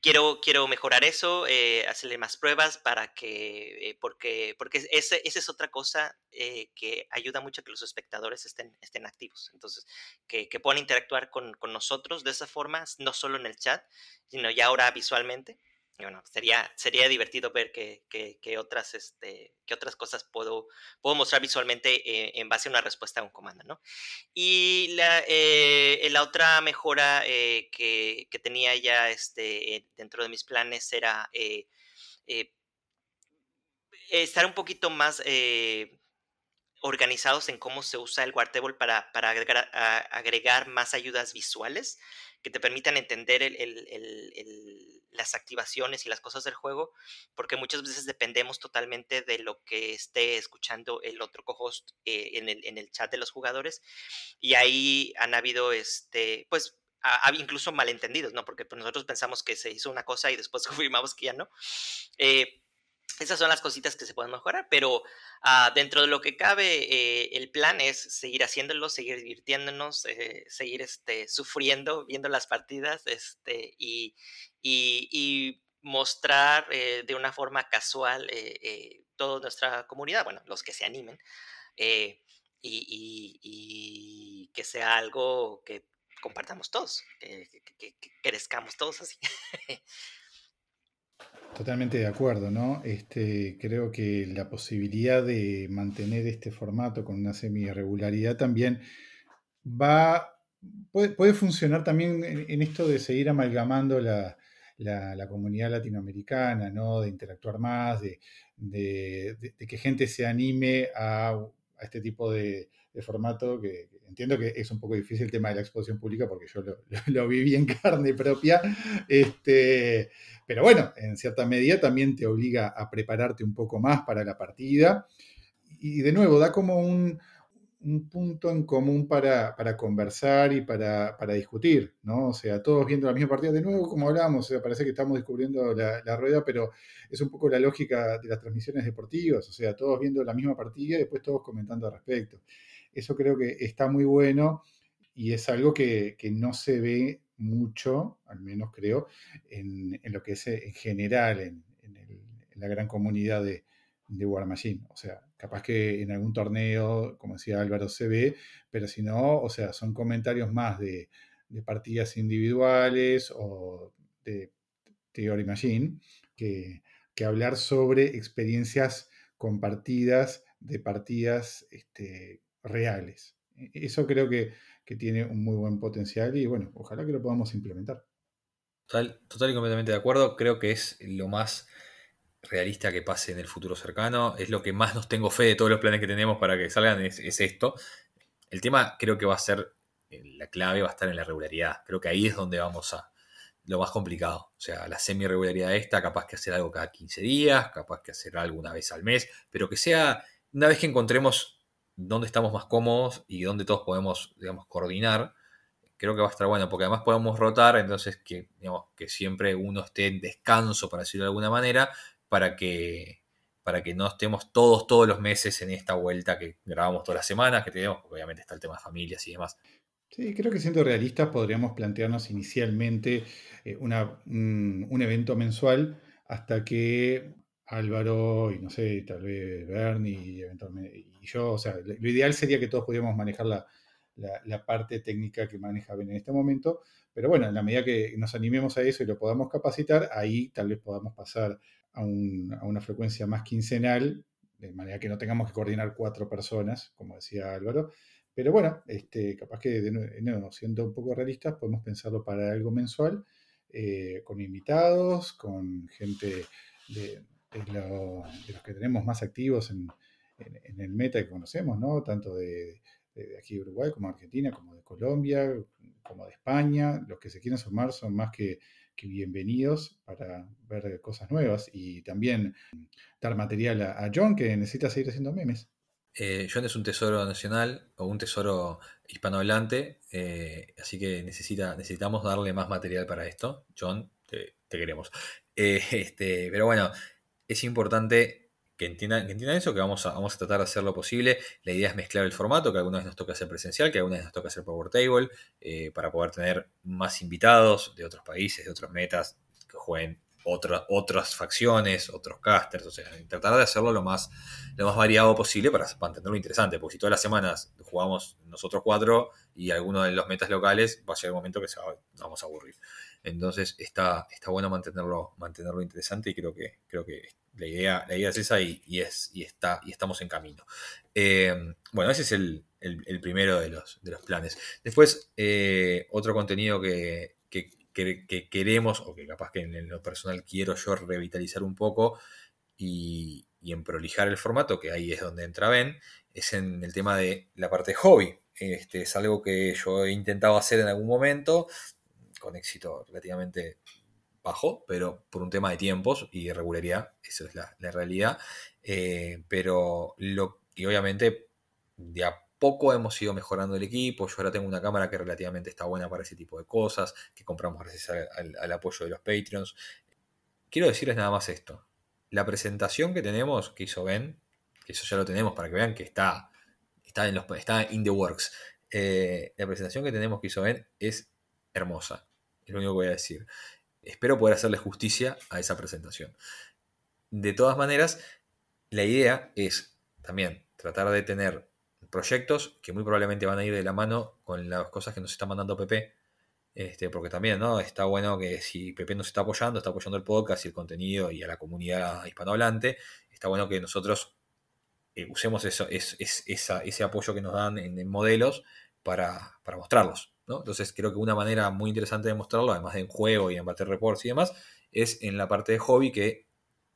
Quiero, quiero mejorar eso, eh, hacerle más pruebas para que, eh, porque, porque esa es otra cosa eh, que ayuda mucho a que los espectadores estén, estén activos. Entonces, que, que puedan interactuar con, con nosotros de esa forma, no solo en el chat, sino ya ahora visualmente bueno, sería, sería divertido ver qué este, otras cosas puedo, mostrar visualmente eh, en base a una respuesta a un comando, ¿no? Y la, eh, otra mejora eh, que, tenía ya este, dentro de mis planes era estar un poquito más organizados en cómo se usa el Wartable para, agregar, más ayudas visuales que te permitan entender las activaciones y las cosas del juego, porque muchas veces dependemos totalmente de lo que esté escuchando el otro co-host eh, en, el, en, el, chat de los jugadores. Y ahí han habido, este, pues, incluso malentendidos, ¿no? Porque pues, nosotros pensamos que se hizo una cosa y después confirmamos que ya no. Eh, esas son las cositas que se pueden mejorar, pero ah, dentro de lo que cabe, eh, el plan es seguir haciéndolo, seguir divirtiéndonos, eh, seguir este, sufriendo, viendo las partidas este, y, mostrar eh, de una forma casual toda nuestra comunidad, bueno, los que se animen, y, que sea algo que compartamos todos, que crezcamos todos así. Totalmente de acuerdo, ¿no? Este, creo que la posibilidad de mantener este formato con una semi-regularidad también va, puede, funcionar también en, esto de seguir amalgamando la, comunidad latinoamericana, ¿no? De interactuar más, de, que gente se anime a, este tipo de, formato que, entiendo que es un poco difícil el tema de la exposición pública porque yo lo, viví en carne propia, este, pero bueno, en cierta medida también te obliga a prepararte un poco más para la partida y de nuevo, da como un, punto en común para, conversar y para, discutir, ¿no? O sea, todos viendo la misma partida, de nuevo, como hablábamos, o sea, parece que estamos descubriendo la, la, rueda, pero es un poco la lógica de las transmisiones deportivas, o sea, todos viendo la misma partida y después todos comentando al respecto. Eso creo que está muy bueno y es algo que, no se ve mucho, al menos creo, en, lo que es en general en, la gran comunidad de, de War Machine. O sea, capaz que en algún torneo, como decía Álvaro, se ve, pero si no, o sea, son comentarios más de, partidas individuales o de Theory Machine que, que hablar sobre experiencias compartidas de partidas este, reales. E, eso creo que, tiene un muy buen potencial y bueno, ojalá que lo podamos implementar. Total, y completamente de acuerdo. Creo que es lo más realista que pase en el futuro cercano. Es lo que más nos tengo fe de todos los planes que tenemos para que salgan, es, esto. El tema creo que va a ser, eh, la clave va a estar en la regularidad. Creo que ahí es donde vamos a, lo más complicado. O sea, la semi-regularidad esta, capaz que hacer algo cada 15 días, capaz que hacer algo una vez al mes, pero que sea, una vez que encontremos dónde estamos más cómodos y dónde todos podemos, digamos, coordinar, creo que va a estar bueno, porque además podemos rotar, entonces que, siempre uno esté en descanso, para decirlo de alguna manera, para que, para que no estemos todos, todos los meses en esta vuelta que grabamos todas las semanas, que tenemos, obviamente está el tema de familias y demás. Sí, creo que siendo realistas podríamos plantearnos inicialmente eh, un, un evento mensual hasta que Álvaro y no sé, tal vez Bernie y, eventualmente, y yo, o sea, lo ideal sería que todos pudiéramos manejar la, parte técnica que maneja Ben en este momento, pero bueno, en la medida que nos animemos a eso y lo podamos capacitar, ahí tal vez podamos pasar a, una frecuencia más quincenal, de manera que no tengamos que coordinar cuatro personas, como decía Álvaro. Pero bueno, este, capaz que de siendo un poco realistas, podemos pensarlo para algo mensual, eh, con invitados, con gente de, de, los que tenemos más activos en, el meta que conocemos, ¿no? Tanto de, aquí de Uruguay como de Argentina, como de Colombia, como de España. Los que se quieren sumar son más que, bienvenidos para ver cosas nuevas y también dar material a, John que necesita seguir haciendo memes. Eh, John es un tesoro nacional o un tesoro hispanohablante, eh, así que necesita, necesitamos darle más material para esto. John, te, queremos. Eh, este, pero bueno, es importante que entiendan, eso, que vamos a, vamos a tratar de hacer lo posible. La idea es mezclar el formato, que alguna vez nos toca hacer presencial, que alguna vez nos toca hacer Power Table, eh, para poder tener más invitados de otros países, de otras metas, que jueguen otras facciones, otros casters, o sea, tratar de hacerlo lo más, lo más variado posible para mantenerlo interesante, porque si todas las semanas jugamos nosotros cuatro y alguno de los metas locales, va a llegar un momento que se vamos a aburrir. Entonces está, está bueno mantenerlo, mantenerlo interesante y creo que, creo que la idea, la idea es esa y, es, y, está, y estamos en camino. Eh, bueno, ese es el, primero de los, de los planes. Después, eh, otro contenido que, queremos, o que capaz que en lo personal quiero yo revitalizar un poco y, y en prolijar el formato, que ahí es donde entra Ben, es en el tema de la parte de hobby. Este, es algo que yo he intentado hacer en algún momento, con éxito relativamente bajo, pero por un tema de tiempos y regularidad, esa es la, realidad. Eh, pero lo y obviamente de a poco hemos ido mejorando el equipo. Yo ahora tengo una cámara que relativamente está buena para ese tipo de cosas, que compramos gracias al, apoyo de los Patreons. Quiero decirles nada más esto. La presentación que tenemos, que hizo Ben, que eso ya lo tenemos para que vean que está, está, en, los, está in the works. Eh, la presentación que tenemos que hizo Ben es hermosa. Es lo único que voy a decir. Espero poder hacerle justicia a esa presentación. De todas maneras, la idea es también tratar de tener proyectos que muy probablemente van a ir de la mano con las cosas que nos está mandando PP. Este, porque también, ¿no? Está bueno que si PP nos está apoyando, está apoyando el podcast y el contenido y a la comunidad hispanohablante, está bueno que nosotros eh, usemos eso, es, ese apoyo que nos dan en, modelos para, para mostrarlos. Entonces creo que una manera muy interesante de mostrarlo, además de en juego y en Battle Reports y demás, es en la parte de hobby que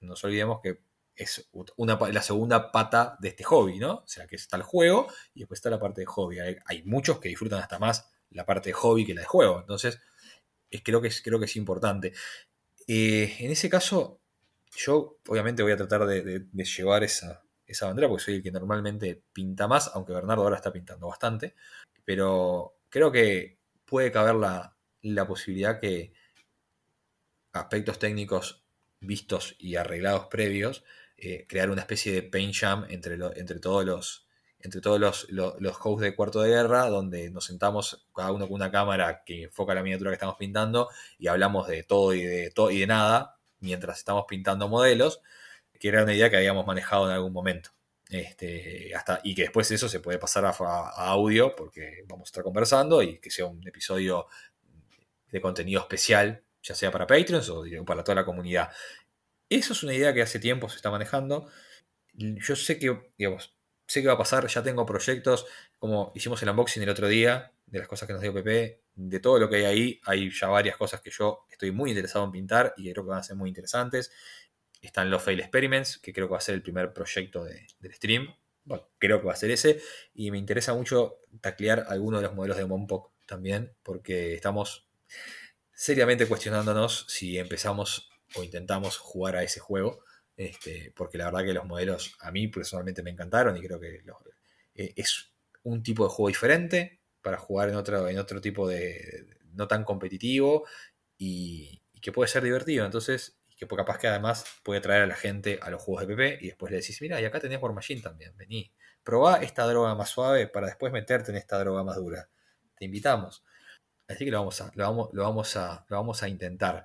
no nos olvidemos que es una, la segunda pata de este hobby, ¿no? O sea, que está el juego y después está la parte de hobby. Hay, muchos que disfrutan hasta más la parte de hobby que la de juego. Entonces, es, creo, que es, creo que es importante. Eh, en ese caso, yo obviamente voy a tratar de, llevar esa, esa bandera porque soy el que normalmente pinta más, aunque Bernardo ahora está pintando bastante. Pero creo que puede caber la, la posibilidad que aspectos técnicos vistos y arreglados previos, eh, crear una especie de paint jam entre, entre todos los entre todos los, los, hosts de cuarto de guerra, donde nos sentamos cada uno con una cámara que enfoca la miniatura que estamos pintando y hablamos de todo y de todo y de nada mientras estamos pintando modelos, que era una idea que habíamos manejado en algún momento. Este, hasta, y que después eso se puede pasar a, audio porque vamos a estar conversando y que sea un episodio de contenido especial, ya sea para Patreons o para toda la comunidad. Eso es una idea que hace tiempo se está manejando. Yo sé que, sé que va a pasar, ya tengo proyectos, como hicimos el unboxing el otro día, de las cosas que nos dio Pepe, de todo lo que hay ahí, hay ya varias cosas que yo estoy muy interesado en pintar y creo que van a ser muy interesantes. Están los Fail Experiments, que creo que va a ser el primer proyecto del stream. creo que va a ser ese. Y me interesa mucho taclear algunos de los modelos de Monpok también, porque estamos seriamente cuestionándonos si empezamos o intentamos jugar a ese juego. Este, porque la verdad que los modelos a mí personalmente me encantaron y creo que eh, es un tipo de juego diferente para jugar en otro, en otro tipo de, no tan competitivo y, que puede ser divertido. Entonces, que capaz que además puede traer a la gente a los juegos de PP y después le decís, mira, y acá tenés War Machine también, vení, probá esta droga más suave para después meterte en esta droga más dura. Te invitamos. Así que lo vamos a, lo vamos, lo vamos a, lo vamos a intentar.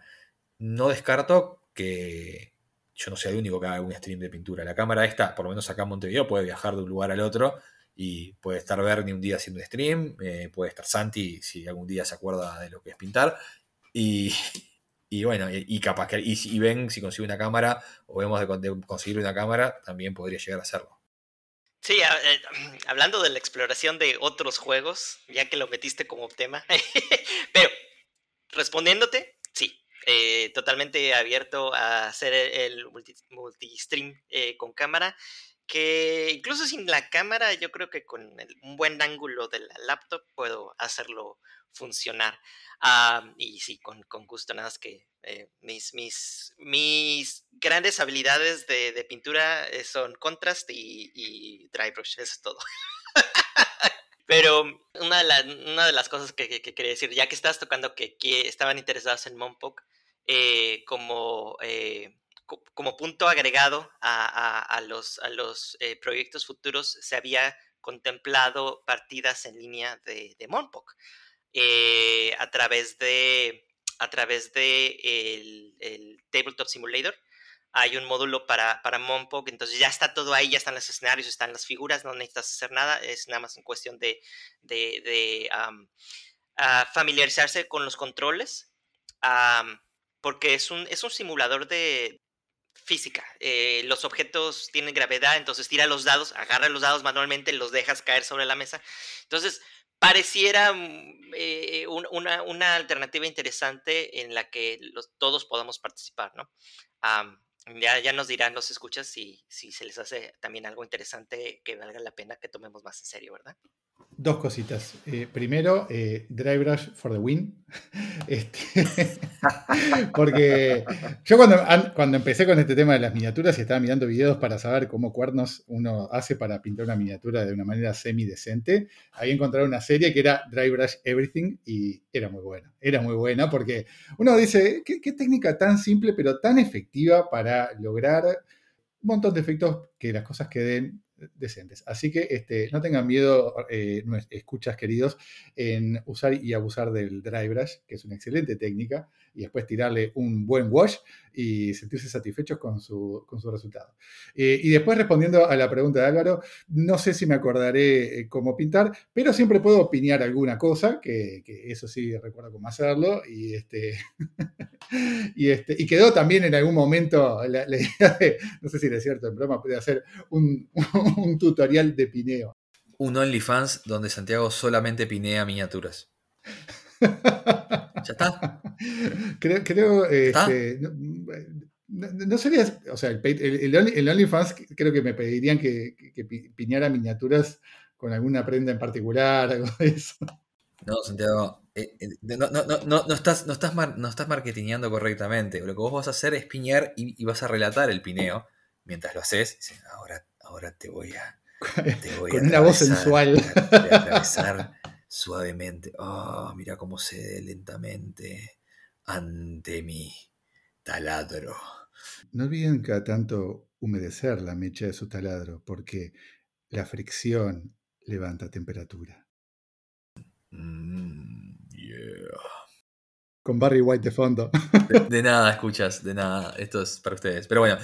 No descarto que yo no sea el único que haga un stream de pintura. La cámara esta, por lo menos acá en Montevideo, puede viajar de un lugar al otro y puede estar Bernie un día haciendo un stream, eh, puede estar Santi si algún día se acuerda de lo que es pintar. Y, y bueno, y, capaz que, y, ven si consigue una cámara o vemos de, conseguir una cámara, también podría llegar a hacerlo. Sí, eh, hablando de la exploración de otros juegos, ya que lo metiste como tema, pero respondiéndote, sí, eh, totalmente abierto a hacer el multi-stream eh, con cámara, que incluso sin la cámara, yo creo que con un buen ángulo de la laptop puedo hacerlo funcionar. Ah, y sí, con, con, gusto, nada más que eh, mis, mis, mis grandes habilidades de, de pintura eh, son contrast y, y, dry brush, eso es todo. Pero una de, la, una de, las cosas que, que, quería decir, ya que estás tocando que, estaban interesados en Monpok, eh, como, como punto agregado a, a, a los, a los proyectos futuros, se había contemplado partidas en línea de, de. Eh, a través de, a través de el, Tabletop Simulator. Hay un módulo para, para Monpok, entonces ya está todo ahí, ya están los escenarios, están las figuras, no necesitas hacer nada, es nada más en cuestión de, de, ah, familiarizarse con los controles, porque es un, es un simulador de física. Eh, los objetos tienen gravedad, entonces tira los dados, agarra los dados manualmente, los dejas caer sobre la mesa. Entonces, pareciera mm, eh, una, una, alternativa interesante en la que los, todos podamos participar, ¿no? ya, ya nos dirán los escuchas si, si se les hace también algo interesante que valga la pena que tomemos más en serio, ¿verdad? Dos cositas. Eh, primero, eh, Dry Brush for the win. Este, porque yo cuando, cuando empecé con este tema de las miniaturas y estaba mirando videos para saber cómo cuernos uno hace para pintar una miniatura de una manera semi-decente, había encontrado una serie que era Dry Brush Everything y era muy buena. Era muy buena porque uno dice, qué, qué técnica tan simple pero tan efectiva para lograr un montón de efectos que las cosas queden decentes. Así que este, no tengan miedo, eh, escuchas queridos, en usar y abusar del dry brush, que es una excelente técnica, y después tirarle un buen wash y sentirse satisfechos con su, con su resultado. Eh, y después respondiendo a la pregunta de Álvaro, no sé si me acordaré eh, cómo pintar, pero siempre puedo opinar alguna cosa, que, eso sí recuerdo cómo hacerlo, y, este, y, este, y quedó también en algún momento la, idea de, no sé si es cierto en broma, puede hacer un, un tutorial de pineo. Un OnlyFans donde Santiago solamente pinea miniaturas. Ya está. Creo, creo este, no, sería, o sea, el, OnlyFans creo que me pedirían que, que, piñara miniaturas con alguna prenda en particular, algo de eso. No, Santiago, eh, eh, no, estás, no, estás no estás marketingando correctamente. Lo que vos vas a hacer es piñar y, vas a relatar el pineo mientras lo haces. Ahora ahora te voy a. Con una voz sensual. Te atravesar suavemente. Oh, mira cómo cede lentamente ante mi taladro. No olviden cada tanto humedecer la mecha de su taladro, porque la fricción levanta temperatura. Mm, yeah. Con Barry White de fondo. De, nada, escuchas, de nada. Esto es para ustedes. Pero bueno,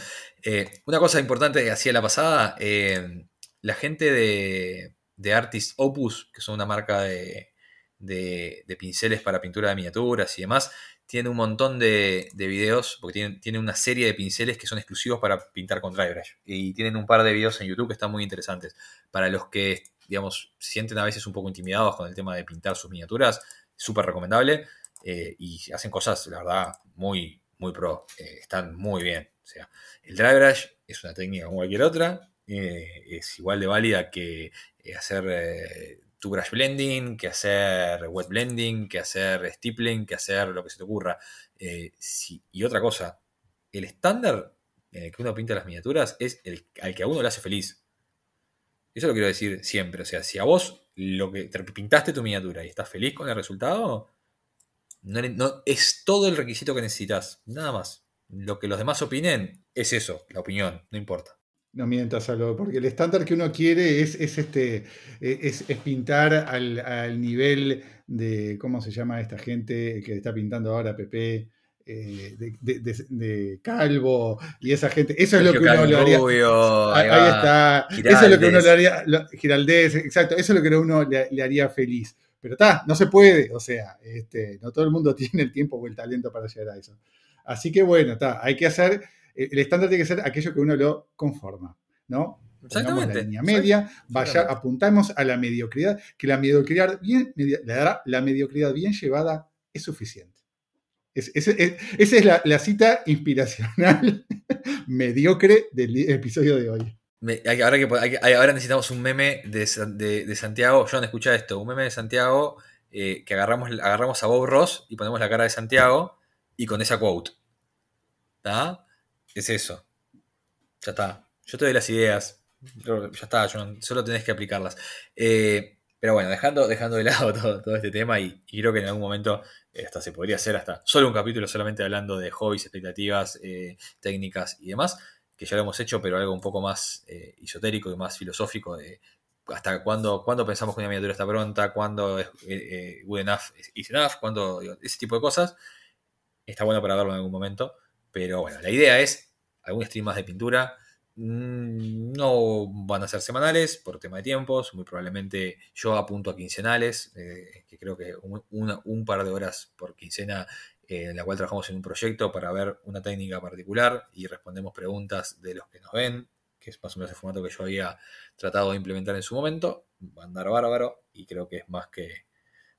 eh, una cosa importante que hacía la pasada, eh, la gente de, de, Artist Opus, que son una marca de, de, pinceles para pintura de miniaturas y demás, tiene un montón de, videos, porque tienen, tiene una serie de pinceles que son exclusivos para pintar con dry brush. Y tienen un par de videos en YouTube que están muy interesantes. Para los que, digamos, sienten a veces un poco intimidados con el tema de pintar sus miniaturas, súper recomendable. Eh, y hacen cosas, la verdad, muy, muy pro. Eh, están muy bien. O sea, el dry brush es una técnica como cualquier otra. Eh, es igual de válida que hacer tu brush blending, que hacer wet blending, que hacer stippling, que hacer lo que se te ocurra. y otra cosa, el estándar en el que uno pinta las miniaturas es el al que a uno le hace feliz. Eso lo quiero decir siempre. O sea, si a vos lo que te pintaste tu miniatura y estás feliz con el resultado, no, es todo el requisito que necesitas, nada más. Lo que los demás opinen es eso, la opinión, no importa. No mientas, algo, porque el estándar que uno quiere es, este, e, es, pintar al, nivel de, ¿cómo se llama esta gente que está pintando ahora Pepe? Eh, de, Calvo y esa gente. Eso es lo que uno le haría. ahí, está. Eso es lo que uno le haría. Giraldez, exacto. Eso es lo que uno le haría feliz. Pero está, no se puede, o sea, este, no todo el mundo tiene el tiempo o el talento para llegar a eso. Así que bueno, está, hay que hacer, el estándar tiene que ser aquello que uno lo conforma, ¿no? Exactamente. la línea media, vaya, apuntamos a la mediocridad, que la mediocridad bien, la, mediocridad bien llevada es suficiente. esa es la, cita inspiracional mediocre del episodio de hoy ahora, que, ahora necesitamos un meme de, Santiago. John, escucha esto. Un meme de Santiago eh, que agarramos, agarramos a Bob Ross y ponemos la cara de Santiago y con esa quote. ¿Está? Es eso. Ya está. Yo te doy las ideas. Ya está. Solo tenés que aplicarlas. Eh, pero bueno, dejando, dejando de lado todo, este tema y, creo que en algún momento eh, hasta se podría hacer hasta solo un capítulo solamente hablando de hobbies, expectativas, técnicas y demás que ya lo hemos hecho, pero algo un poco más eh, esotérico y más filosófico de hasta cuándo, cuándo pensamos que una miniatura está pronta, cuándo es eh, eh, good enough is enough, cuándo, ese tipo de cosas. Está bueno para verlo en algún momento, pero bueno, la idea es algún stream de pintura. Mm, no van a ser semanales por tema de tiempos, muy probablemente yo apunto a quincenales, que creo que un, par de horas por quincena eh, en la cual trabajamos en un proyecto para ver una técnica particular y respondemos preguntas de los que nos ven, que es más o menos el formato que yo había tratado de implementar en su momento. Va a andar bárbaro y creo que es más que,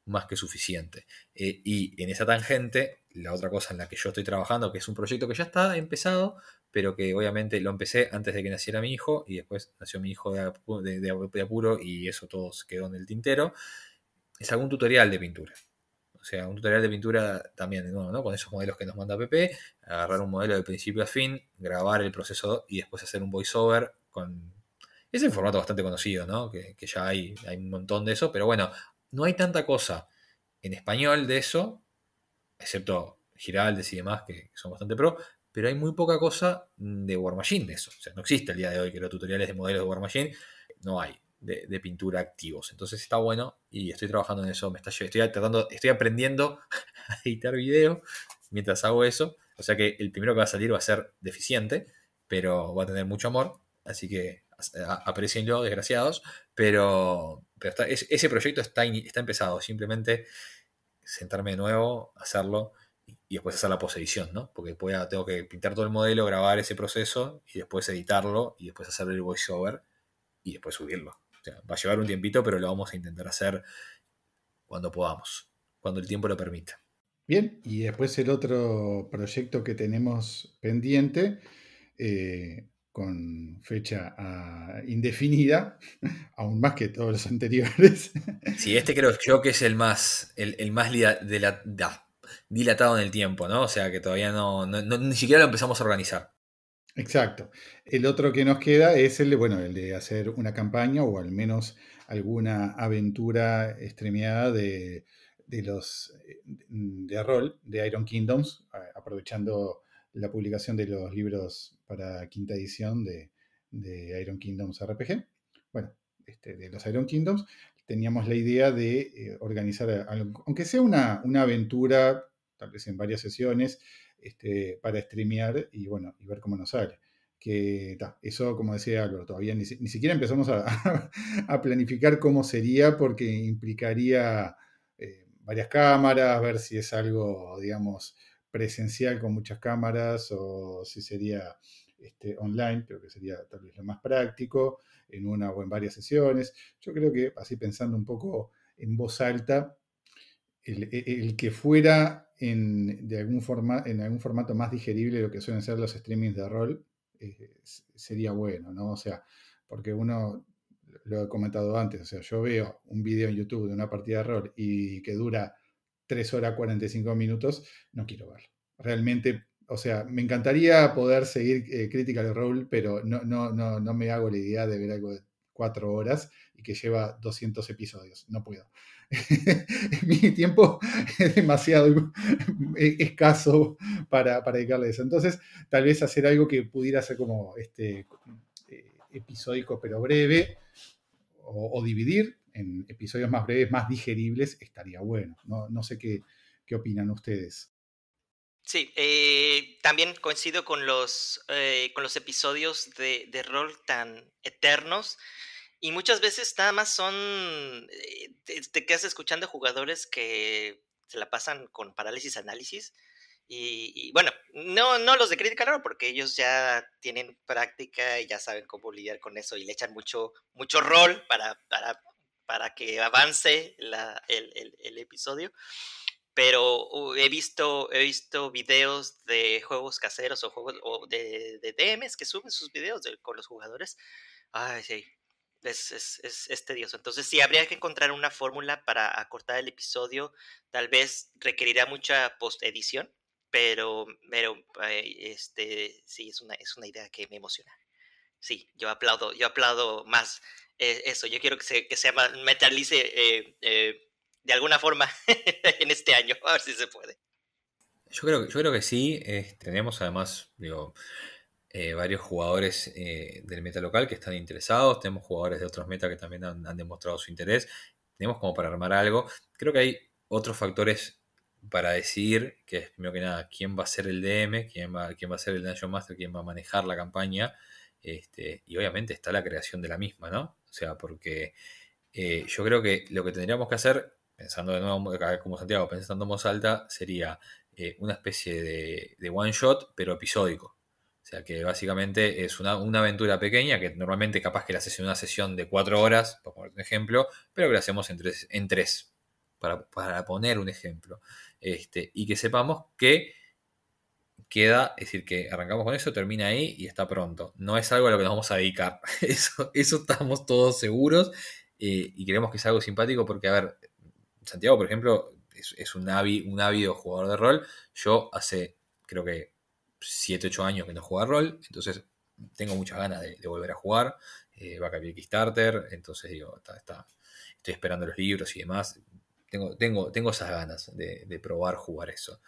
más que suficiente. Eh, y en esa tangente, la otra cosa en la que yo estoy trabajando, que es un proyecto que ya está empezado, pero que obviamente lo empecé antes de que naciera mi hijo y después nació mi hijo de, de apuro y eso todo se quedó en el tintero, es algún tutorial de pintura. O sea, un tutorial de pintura también, ¿no? Con esos modelos que nos manda PP, agarrar un modelo de principio a fin, grabar el proceso y después hacer un voiceover con... Es un formato bastante conocido, ¿no? Que, ya hay, hay un montón de eso, pero bueno, no hay tanta cosa en español de eso, excepto Giraldes y demás, que son bastante pro, pero hay muy poca cosa de War Machine de eso. O sea, no existe el día de hoy que los tutoriales de modelos de War Machine, no hay de, pintura activos. Entonces está bueno y estoy trabajando en eso. Me está, estoy tratando, estoy aprendiendo a editar video mientras hago eso. O sea que el primero que va a salir va a ser deficiente, pero va a tener mucho amor. Así que aprecienlo, desgraciados. Pero, pero ese proyecto está, está empezado. Simplemente sentarme de nuevo, hacerlo y después hacer la posedición, ¿no? Porque después tengo que pintar todo el modelo, grabar ese proceso y después editarlo y después hacer el voiceover y después subirlo va a llevar un tiempito, pero lo vamos a intentar hacer cuando podamos, cuando el tiempo lo permita. Bien, y después el otro proyecto que tenemos pendiente, eh, con fecha ah, indefinida, aún más que todos los anteriores. Sí, este creo yo que es el más, el, más dilatado en el tiempo, ¿no? O sea que todavía no, ni siquiera lo empezamos a organizar. Exacto. El otro que nos queda es el de, bueno, el de hacer una campaña o al menos alguna aventura estremeada de, los de rol de Iron Kingdoms, aprovechando la publicación de los libros para quinta edición de, Iron Kingdoms RPG. Bueno, este, de los Iron Kingdoms, teníamos la idea de eh, organizar, aunque sea una, una aventura, tal vez en varias sesiones, este, para streamear y bueno, y ver cómo nos sale. Que eso, como decía Álvaro, todavía ni, siquiera empezamos a, planificar cómo sería porque implicaría eh, varias cámaras, ver si es algo, digamos, presencial con muchas cámaras o si sería este, online, creo que sería tal vez lo más práctico, en una o en varias sesiones. Yo creo que, así pensando un poco en voz alta, el que fuera en, de algún forma, en algún formato más digerible lo que suelen ser los streamings de rol, eh, sería bueno, ¿no? O sea, porque uno, lo he comentado antes, o sea, yo veo un video en YouTube de una partida de rol y que dura 3 horas 45 minutos, no quiero verlo. Realmente, o sea, me encantaría poder seguir eh, Critical Role, pero no, no, no, no me hago la idea de ver algo de 4 horas y que lleva 200 episodios. No puedo. mi tiempo es demasiado escaso para, para dedicarle a eso. Entonces, tal vez hacer algo que pudiera ser como este, eh, episódico pero breve, o, dividir en episodios más breves, más digeribles, estaría bueno. No, sé qué, qué opinan ustedes. Sí, eh, también coincido con los, eh, con los episodios de, de, rol tan eternos y muchas veces nada más son, eh, te, quedas escuchando jugadores que se la pasan con parálisis análisis. Y, bueno, no, no los de Critical Role, porque ellos ya tienen práctica y ya saben cómo lidiar con eso y le echan mucho, mucho rol para, para, para que avance el, el, el, episodio. Pero uh, he visto, he visto videos de juegos caseros o juegos o de, de DMs que suben sus videos con los jugadores. Ay, sí, es, tedioso. Entonces, sí, habría que encontrar una fórmula para acortar el episodio. Tal vez requerirá mucha post-edición, pero, pero este, sí, es una, es una idea que me emociona. Sí, yo aplaudo, yo aplaudo más eh, eso. Yo quiero que se, que se materialice eh, eh, de alguna forma en este año, a ver si se puede. Yo creo, yo creo que sí. tenemos además, digo, eh, varios jugadores eh, del meta local que están interesados, tenemos jugadores de otros meta que también han, demostrado su interés, tenemos como para armar algo. Creo que hay otros factores para decidir, que es primero que nada, quién va a ser el DM, quién va, quién va a ser el Dungeon Master, quién va a manejar la campaña, este, y obviamente está la creación de la misma, ¿no? O sea, porque eh, yo creo que lo que tendríamos que hacer, pensando de nuevo como Santiago, pensando en voz alta, sería una especie de, one shot, pero episódico. O sea que básicamente es una, aventura pequeña que normalmente capaz que la haces en una sesión de cuatro horas, por poner un ejemplo, pero que la hacemos en tres, en tres para, poner un ejemplo. Este, y que sepamos que queda, es decir, que arrancamos con eso, termina ahí y está pronto. No es algo a lo que nos vamos a dedicar. Eso, eso estamos todos seguros eh, y creemos que es algo simpático porque, a ver, Santiago, por ejemplo, es, un, ávido jugador de rol. Yo hace, creo que 7, 8 años que no juego a rol, entonces tengo muchas ganas de, volver a jugar. Eh, va a cambiar Kickstarter, entonces digo, está, estoy esperando los libros y demás. Tengo, tengo, tengo esas ganas de, probar jugar eso.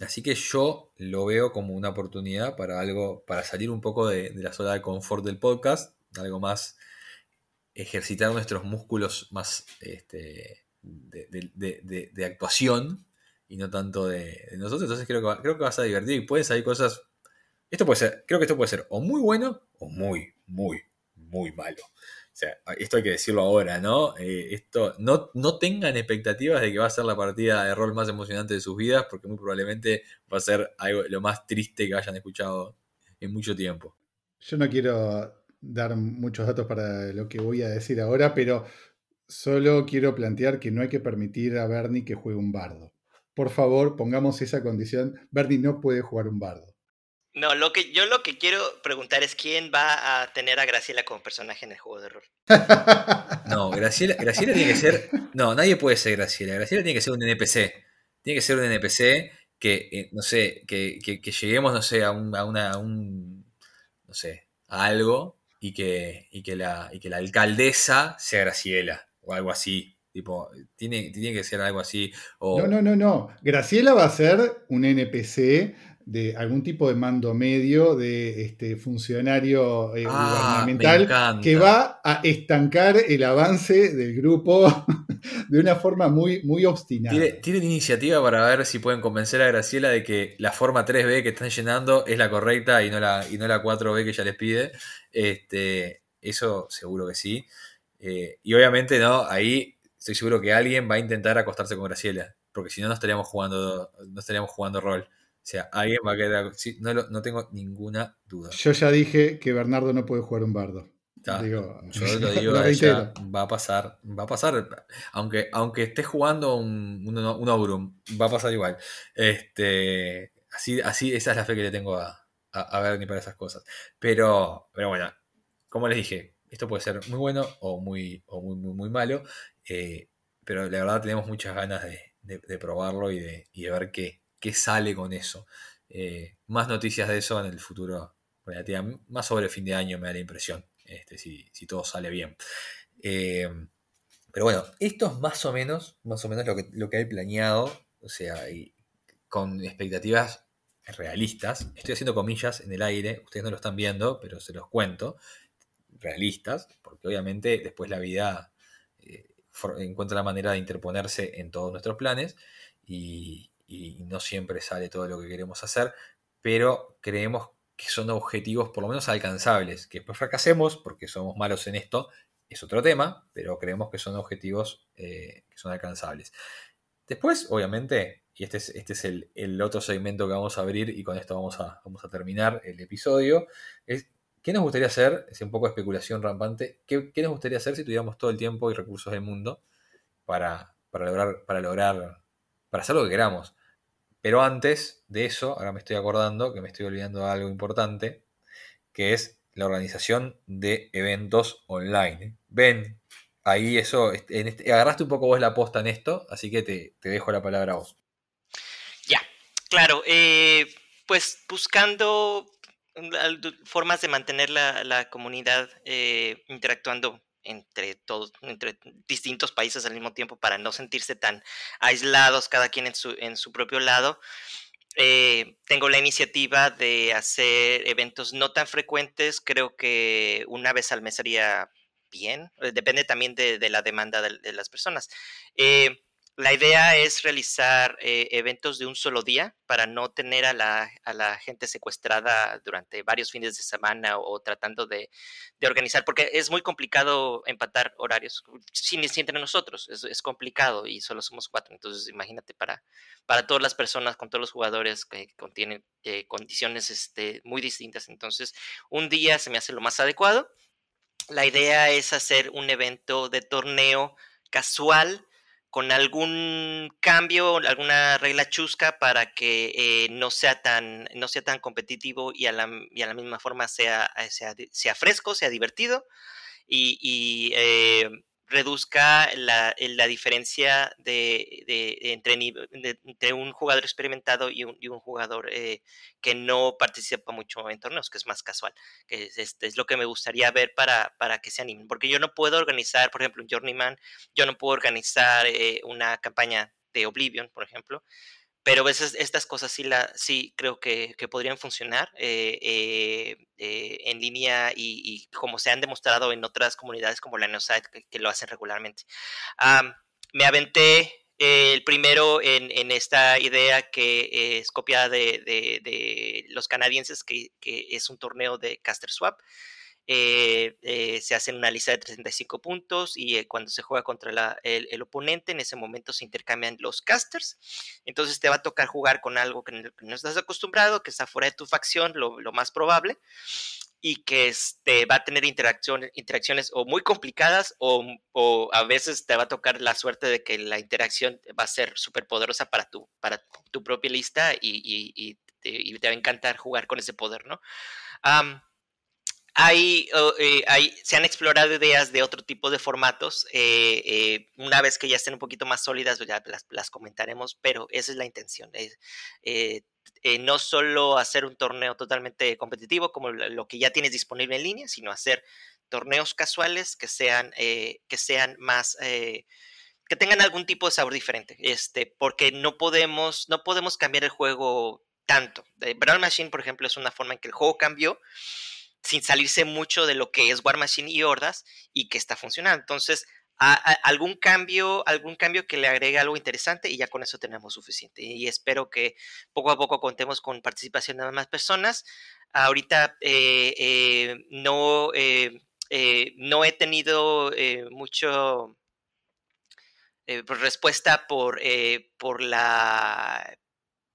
Así que yo lo veo como una oportunidad para algo, para salir un poco de, la zona de confort del podcast, algo más, ejercitar nuestros músculos más este, de, actuación y no tanto de, nosotros. Entonces creo que, vas a divertir y pueden salir cosas. Esto puede ser, creo que esto puede ser o muy bueno o muy, muy, muy malo. O sea, esto hay que decirlo ahora, ¿no? Eh, esto, no, no tengan expectativas de que va a ser la partida de rol más emocionante de sus vidas, porque muy probablemente va a ser algo lo más triste que hayan escuchado en mucho tiempo. Yo no quiero dar muchos datos para lo que voy a decir ahora, pero solo quiero plantear que no hay que permitir a Bernie que juegue un bardo por favor, pongamos esa condición. Bernie no puede jugar un bardo. No, lo que yo lo que quiero preguntar es quién va a tener a Graciela como personaje en el juego de rol. No, Graciela, Graciela tiene que ser. No, nadie puede ser Graciela. Graciela tiene que ser un NPC. Tiene que ser un NPC que, eh, no sé, que, lleguemos, no sé, a un, a una, un, no sé, algo y que, y que, la, y que la alcaldesa sea Graciela o algo así. Tipo, tiene, tiene que ser algo así. No, no, no, no. Graciela va a ser un NPC de algún tipo de mando medio de este funcionario eh, Ah, me gubernamental que va a estancar el avance del grupo de una forma muy, muy obstinada. Tiene- Tienen iniciativa para ver si pueden convencer a Graciela de que la forma 3B que están llenando es la correcta y no la, y no la 4B que ella les pide. Este, eso seguro que sí. Eh, y obviamente, ¿no? Ahí estoy seguro que alguien va a intentar acostarse con Graciela. Porque si no, no estaríamos jugando, no estaríamos jugando rol. O sea, alguien va a querer. sí, no, no tengo ninguna duda. Yo ya dije que Bernardo no puede jugar un bardo. Digo, Yo lo digo lo a ella, va a pasar, va a pasar, aunque, aunque esté jugando un, un, un Ogrum, va a pasar igual. Este, así, así, esa es la fe que le tengo a, a, a Bernie para esas cosas. Pero, pero bueno, como les dije, esto puede ser muy bueno o muy, o muy, muy, muy malo, eh, pero la verdad tenemos muchas ganas de, de- probarlo y de, y de ver qué, qué sale con eso. Eh, más noticias de eso en el futuro, más sobre fin de año me da la impresión, este, si, si todo sale bien. Eh, pero bueno, esto es más o menos, más o menos lo que, lo que hay planeado, o sea, con expectativas realistas. Estoy haciendo comillas en el aire, ustedes no lo están viendo, pero se los cuento. Realistas, porque obviamente después la vida eh, encuentra la manera de interponerse en todos nuestros planes y, y no siempre sale todo lo que queremos hacer, pero creemos que son objetivos por lo menos alcanzables. Que después fracasemos porque somos malos en esto es otro tema, pero creemos que son objetivos eh, que son alcanzables. Después, obviamente, y este es, este es el, el otro segmento que vamos a abrir y con esto vamos a, vamos a terminar el episodio, es ¿qué nos gustaría hacer? Es un poco de especulación rampante. ¿Qué, nos gustaría hacer si tuviéramos todo el tiempo y recursos del mundo para, para, lograr, para lograr, para hacer lo que queramos? Pero antes de eso, ahora me estoy acordando que me estoy olvidando de algo importante, que es la organización de eventos online. Ven, ahí eso, en este- agarraste un poco vos la posta en esto, así que te, te dejo la palabra a vos. Ya, claro. eh, pues buscando formas de mantener la, la comunidad eh, interactuando entre todos, entre distintos países al mismo tiempo para no sentirse tan aislados cada quien en su, en su propio lado. Eh, tengo la iniciativa de hacer eventos no tan frecuentes, creo que una vez al mes sería bien, eh, depende también de, de la demanda de, de las personas. Eh, la idea es realizar eh, eventos de un solo día para no tener a la, a la gente secuestrada durante varios fines de semana o, tratando de, de organizar, porque es muy complicado empatar horarios sin, sin entre nosotros, es, es, complicado y solo somos cuatro, entonces imagínate para, para todas las personas, con todos los jugadores que contienen eh, condiciones este, muy distintas, entonces un día se me hace lo más adecuado. La idea es hacer un evento de torneo casual, con algún cambio, alguna regla chusca para que eh, no, sea tan, no sea tan competitivo y a la, y a la misma forma sea, sea, sea, fresco, sea divertido y, y eh, reduzca la, la diferencia de, de, entre, entre, un jugador experimentado y un, y un jugador eh, que no participa mucho en torneos, que es más casual, que es, es, es, lo que me gustaría ver para, para que se animen, porque yo no puedo organizar, por ejemplo, un Journeyman, yo no puedo organizar eh, una campaña de Oblivion, por ejemplo, pero a veces estas cosas sí, la, sí creo que, que podrían funcionar eh, eh, eh, en línea y, y, como se han demostrado en otras comunidades como la Neosite que, que lo hacen regularmente. Um, me aventé el primero en, en, esta idea que es copiada de, de, de los canadienses, que, que, es un torneo de caster swap. Eh, eh, se hace una lista de 35 puntos y eh, cuando se juega contra el, oponente, en ese momento se intercambian los casters. Entonces te va a tocar jugar con algo que no, que no estás acostumbrado, que está fuera de tu facción, lo, más probable, y que este, va a tener interacciones o muy complicadas o, a veces te va a tocar la suerte de que la interacción va a ser súper poderosa para tu, para tu propia lista y, te, va a encantar jugar con ese poder, ¿no? Eh, hay, se han explorado ideas de otro tipo de formatos. Eh, eh, una vez que ya estén un poquito más sólidas, ya las, comentaremos, pero esa es la intención. no solo hacer un torneo totalmente competitivo como lo que ya tienes disponible en línea, sino hacer torneos casuales que sean, que sean más que tengan algún tipo de sabor diferente, este, porque no podemos, no podemos cambiar el juego tanto. Brawl Machine, por ejemplo, es una forma en que el juego cambió sin salirse mucho de lo que es War Machine y Hordas y que está funcionando. Entonces, algún cambio, algún cambio que le agregue algo interesante y ya con eso tenemos suficiente. Y espero que poco a poco contemos con participación de más personas. Ahorita eh, eh, no, eh, no he tenido mucho pues, respuesta por, por la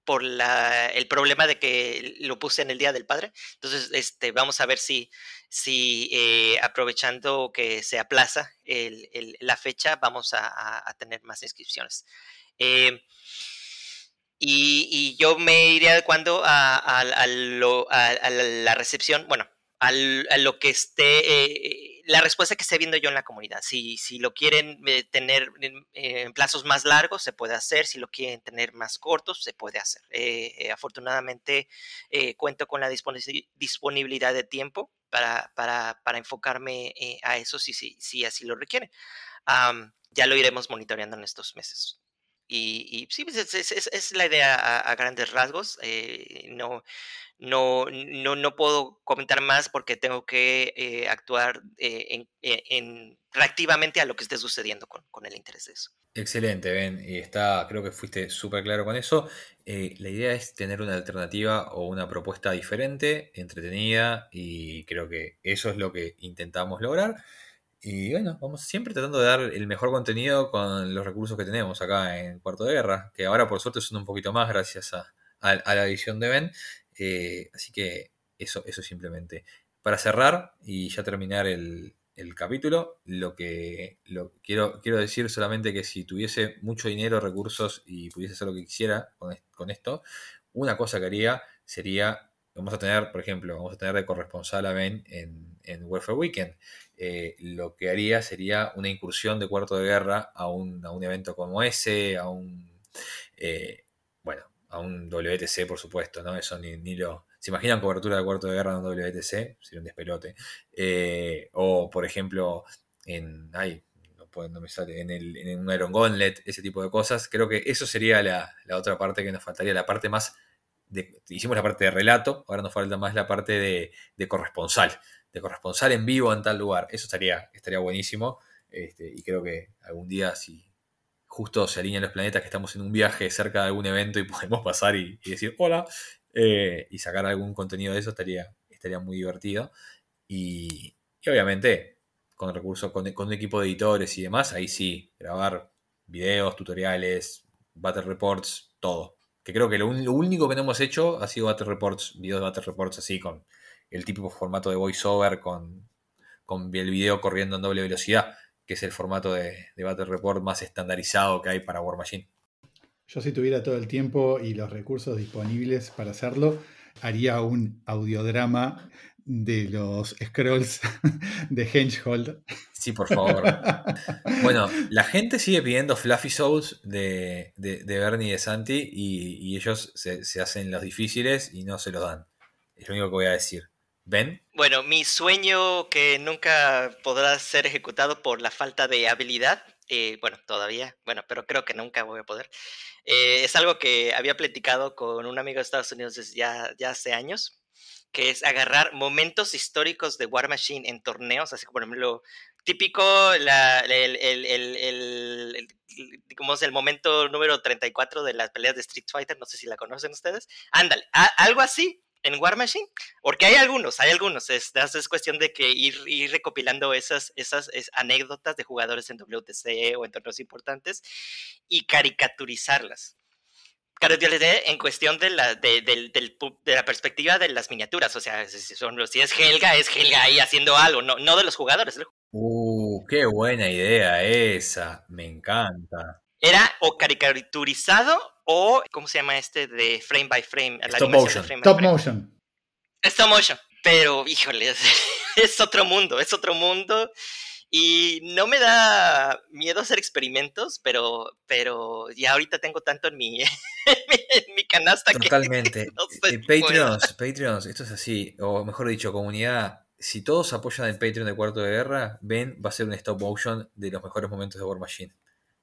por el problema de que lo puse en el Día del Padre. Entonces, este, vamos a ver si, si eh, aprovechando que se aplaza la fecha, vamos a, tener más inscripciones. Eh, y, yo me iría adecuando a, a, la recepción, bueno, a lo que esté eh, la respuesta que esté viendo yo en la comunidad. Si, si lo quieren eh, tener en, plazos más largos, se puede hacer. Si lo quieren tener más cortos, se puede hacer. Eh, eh, afortunadamente, cuento con la disponibilidad de tiempo para, para, para enfocarme a eso si, si, si, así lo requiere. ya lo iremos monitoreando en estos meses. Y, y sí, pues, es, es, es, la idea a, grandes rasgos. no, no, no, no puedo comentar más porque tengo que eh, actuar eh, eh, en, reactivamente a lo que esté sucediendo con, el interés de eso. Excelente, Ben. Y está, creo que fuiste súper claro con eso. la idea es tener una alternativa o una propuesta diferente, entretenida, y creo que eso es lo que intentamos lograr. Y bueno, vamos siempre tratando de dar el mejor contenido con los recursos que tenemos acá en Cuarto de Guerra, que ahora por suerte son un poquito más gracias a, a la edición de Ben. Eh, así que eso, eso simplemente. Para cerrar y ya terminar el, capítulo, lo que lo, quiero, quiero decir solamente que si tuviese mucho dinero, recursos y pudiese hacer lo que quisiera con, esto, una cosa que haría sería, vamos a tener, por ejemplo, vamos a tener de corresponsal a Ben en, en Warfare Weekend. Eh, lo que haría sería una incursión de cuarto de guerra a un, a un evento como ese, a un... Eh, bueno, a un WTC, por supuesto, ¿no? Eso ni, ni lo. ¿Se imaginan cobertura de cuarto de guerra en un WTC? Sería un despelote. Eh, o, por ejemplo, en. Ay, no, puedo, no me sale. En, el, en un Iron Gauntlet, ese tipo de cosas. Creo que eso sería la, otra parte que nos faltaría, la parte más. hicimos la parte de relato, ahora nos falta más la parte de, de corresponsal. De corresponsal en vivo en tal lugar. Eso estaría, estaría buenísimo. Este, y creo que algún día, si, justo se alinean los planetas que estamos en un viaje cerca de algún evento y podemos pasar y, decir hola eh, y sacar algún contenido de eso estaría, estaría muy divertido. Y, obviamente con recursos, con, un equipo de editores y demás, ahí sí, grabar videos, tutoriales, battle reports, todo. Que creo que lo, único que no hemos hecho ha sido battle reports, videos de battle reports así, con el típico formato de voiceover, con, con el video corriendo en doble velocidad que es el formato de, Battle Report más estandarizado que hay para War Machine. Yo si tuviera todo el tiempo y los recursos disponibles para hacerlo, haría un audiodrama de los scrolls de Hengehold. Sí, por favor. bueno, la gente sigue pidiendo Fluffy Souls de, de, Bernie y de Santi y, ellos se, se, hacen los difíciles y no se los dan. Es lo único que voy a decir. ¿Ben? Bueno, mi sueño que nunca podrá ser ejecutado por la falta de habilidad, eh, bueno, todavía, bueno, pero creo que nunca voy a poder, eh, es algo que había platicado con un amigo de Estados Unidos desde ya, hace años, que es agarrar momentos históricos de War Machine en torneos, así como por ejemplo, típico, la, el, el, el, digamos, el momento número 34 de las peleas de Street Fighter, no sé si la conocen ustedes, ándale, algo así, en War Machine, porque hay algunos, hay algunos, es, es cuestión de que ir, ir recopilando esas, esas anécdotas de jugadores en WTC o en torneos importantes y caricaturizarlas. Caricaturizar en cuestión de la, de, de, la perspectiva de las miniaturas, o sea, si, son, si es Helga, es Helga ahí haciendo algo, no, no de los jugadores. Uh, qué buena idea esa, me encanta. Era o caricaturizado o, ¿cómo se llama este? De frame by frame. Stop motion. Stop motion. Stop motion. Pero, híjole, es otro mundo, es otro mundo. Y no me da miedo hacer experimentos, pero, pero ya ahorita tengo tanto en mi, en mi canasta Totalmente. que... no sé Eh, puedo. Patreons, Patreons, esto es así, o mejor dicho, comunidad, si todos apoyan el Patreon de Cuarto de Guerra, Ben va a ser un stop motion de los mejores momentos de War Machine.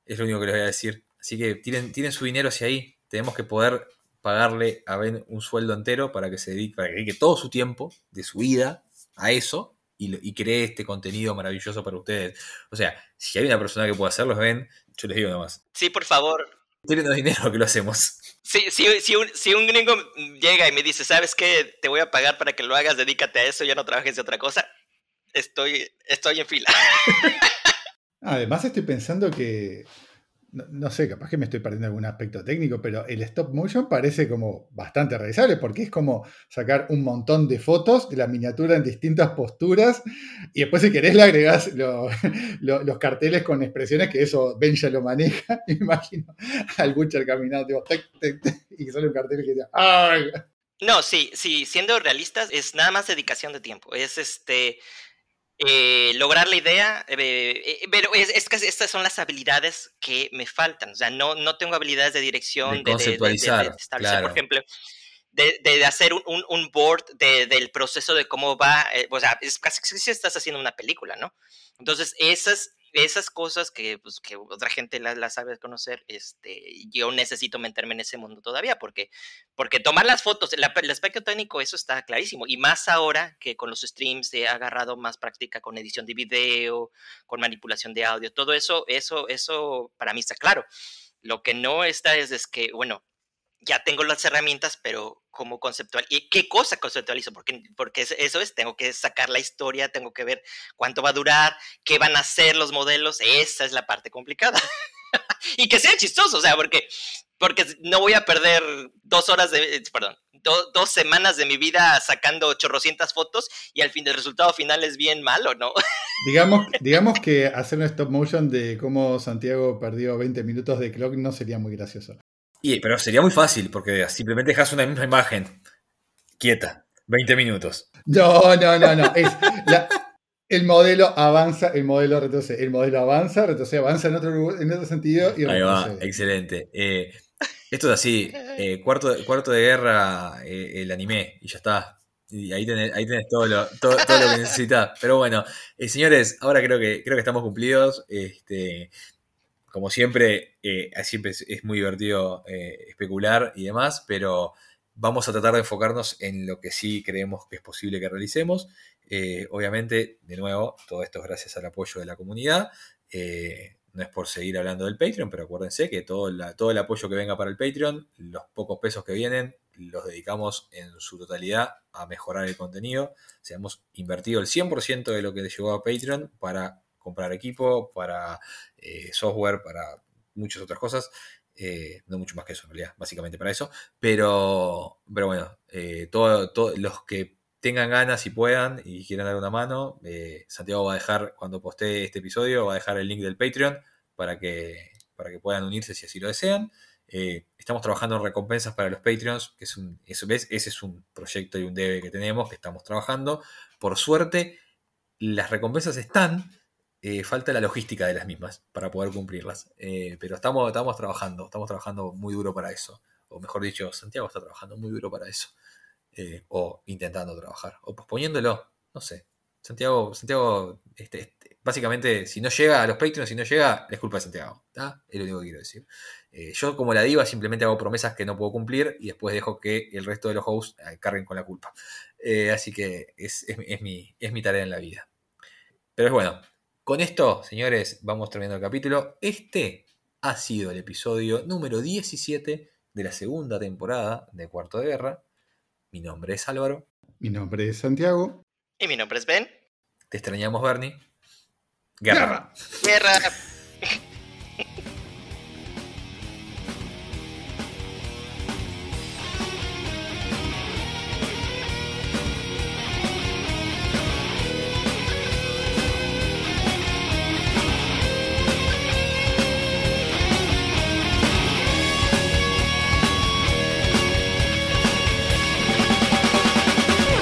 Es lo único que les voy a decir. Así que tiren, tiren su dinero hacia ahí. Tenemos que poder pagarle a Ben un sueldo entero para que se dedique, para que dedique todo su tiempo de su vida a eso y, cree este contenido maravilloso para ustedes. O sea, si hay una persona que puede hacerlo es Ben, yo les digo nomás. Sí, por favor. Tírenos dinero que lo hacemos. Si, si, si, un, si un gringo llega y me dice, ¿sabes qué? Te voy a pagar para que lo hagas, dedícate a eso, ya no trabajes de otra cosa. Estoy, estoy en fila. Además estoy pensando que, no, sé, capaz que me estoy perdiendo algún aspecto técnico, pero el stop motion parece como bastante realizable porque es como sacar un montón de fotos de la miniatura en distintas posturas y después si querés le agregás lo- lo- los carteles con expresiones que eso Ben ya lo maneja. Me imagino al Butcher caminando tipo, tec, tec, y sale un cartel que dice ¡Ay! No, sí, sí, siendo realistas, es nada más dedicación de tiempo. Es este. Eh, lograr la idea, eh, eh, pero es, es que estas son las habilidades que me faltan. O sea, no, no tengo habilidades de dirección, De de, de- de- conceptualizar, establecer, claro. por ejemplo, de, hacer un, un- un board de- del proceso de cómo va. o sea, es casi si estás haciendo una película, ¿no? Entonces, esas, esas cosas que, pues, que otra gente las la sabe conocer, este, yo necesito meterme en ese mundo todavía, porque porque tomar las fotos, el, el aspecto técnico, eso está clarísimo. Y más ahora que con los streams he agarrado más práctica con edición de video, con manipulación de audio, todo eso, eso, eso para mí está claro. Lo que no está es, es que, bueno, ya tengo las herramientas, pero ¿cómo conceptual? ¿Y qué cosa conceptualizo? Porque, porque es- eso es, tengo que sacar la historia, tengo que ver cuánto va a durar, qué van a ser los modelos, esa es la parte complicada. y que sea chistoso, o sea, porque, porque no voy a perder dos horas de, eh, perdón, do- dos semanas de mi vida sacando chorrocientas fotos y al fin el resultado final es bien malo, ¿no? Digamos, digamos que hacer un stop motion de cómo Santiago perdió 20 minutos de clock no sería muy gracioso. Y, pero sería muy fácil, porque simplemente dejas una misma imagen quieta, 20 minutos. No, no, no, no. Es la- el modelo avanza, el modelo retrocede. El modelo avanza, retrocede, avanza en otro, en otro sentido y Ahí va, excelente. Eh, esto es así, eh, cuarto, de- cuarto de guerra, eh, el anime, y ya está. Y ahí tenés, ahí tenés todo, lo, todo, todo lo que necesitas. Pero bueno, eh, señores, ahora creo que, creo que estamos cumplidos. Este, como siempre, eh, siempre es, muy divertido eh, especular y demás, pero vamos a tratar de enfocarnos en lo que sí creemos que es posible que realicemos. Eh, obviamente, de nuevo, todo esto es gracias al apoyo de la comunidad. No es por seguir hablando del Patreon, pero acuérdense que todo, todo el apoyo que venga para el Patreon, los pocos pesos que vienen, los dedicamos en su totalidad a mejorar el contenido. O sea, hemos invertido el 100% de lo que llegó a Patreon para comprar equipo, para eh, software, para muchas otras cosas. Eh, no mucho más que eso, en realidad, básicamente para eso. Pero, pero bueno, eh, todo, todo- los que tengan ganas y puedan y quieran dar una mano, Santiago va a dejar, cuando postee este episodio, va a dejar el link del Patreon para que, para que puedan unirse si así lo desean. Estamos trabajando en recompensas para los Patreons, que es un, eso, ¿ves? ese es un proyecto y un debe que tenemos, que estamos trabajando. Por suerte, las recompensas están, eh, falta la logística de las mismas para poder cumplirlas. Eh, pero estamos, estamos trabajando, estamos trabajando muy duro para eso. O mejor dicho, Santiago está trabajando muy duro para eso. Eh, o intentando trabajar, o posponiéndolo, no sé. Santiago, Santiago, este, este, básicamente, si no llega a los Patreons, si no llega, es culpa de Santiago. ¿tá? Es lo único que quiero decir. Yo, como la diva, simplemente hago promesas que no puedo cumplir y después dejo que el resto de los hosts carguen con la culpa. Así que es, es mi, es mi tarea en la vida. Pero es bueno, con esto, señores, vamos terminando el capítulo. Este ha sido el episodio número 17 de la segunda temporada de Cuarto de Guerra. Mi nombre es Álvaro. Mi nombre es Santiago. Y mi nombre es Ben. Te extrañamos, Bernie. Guerra. Guerra.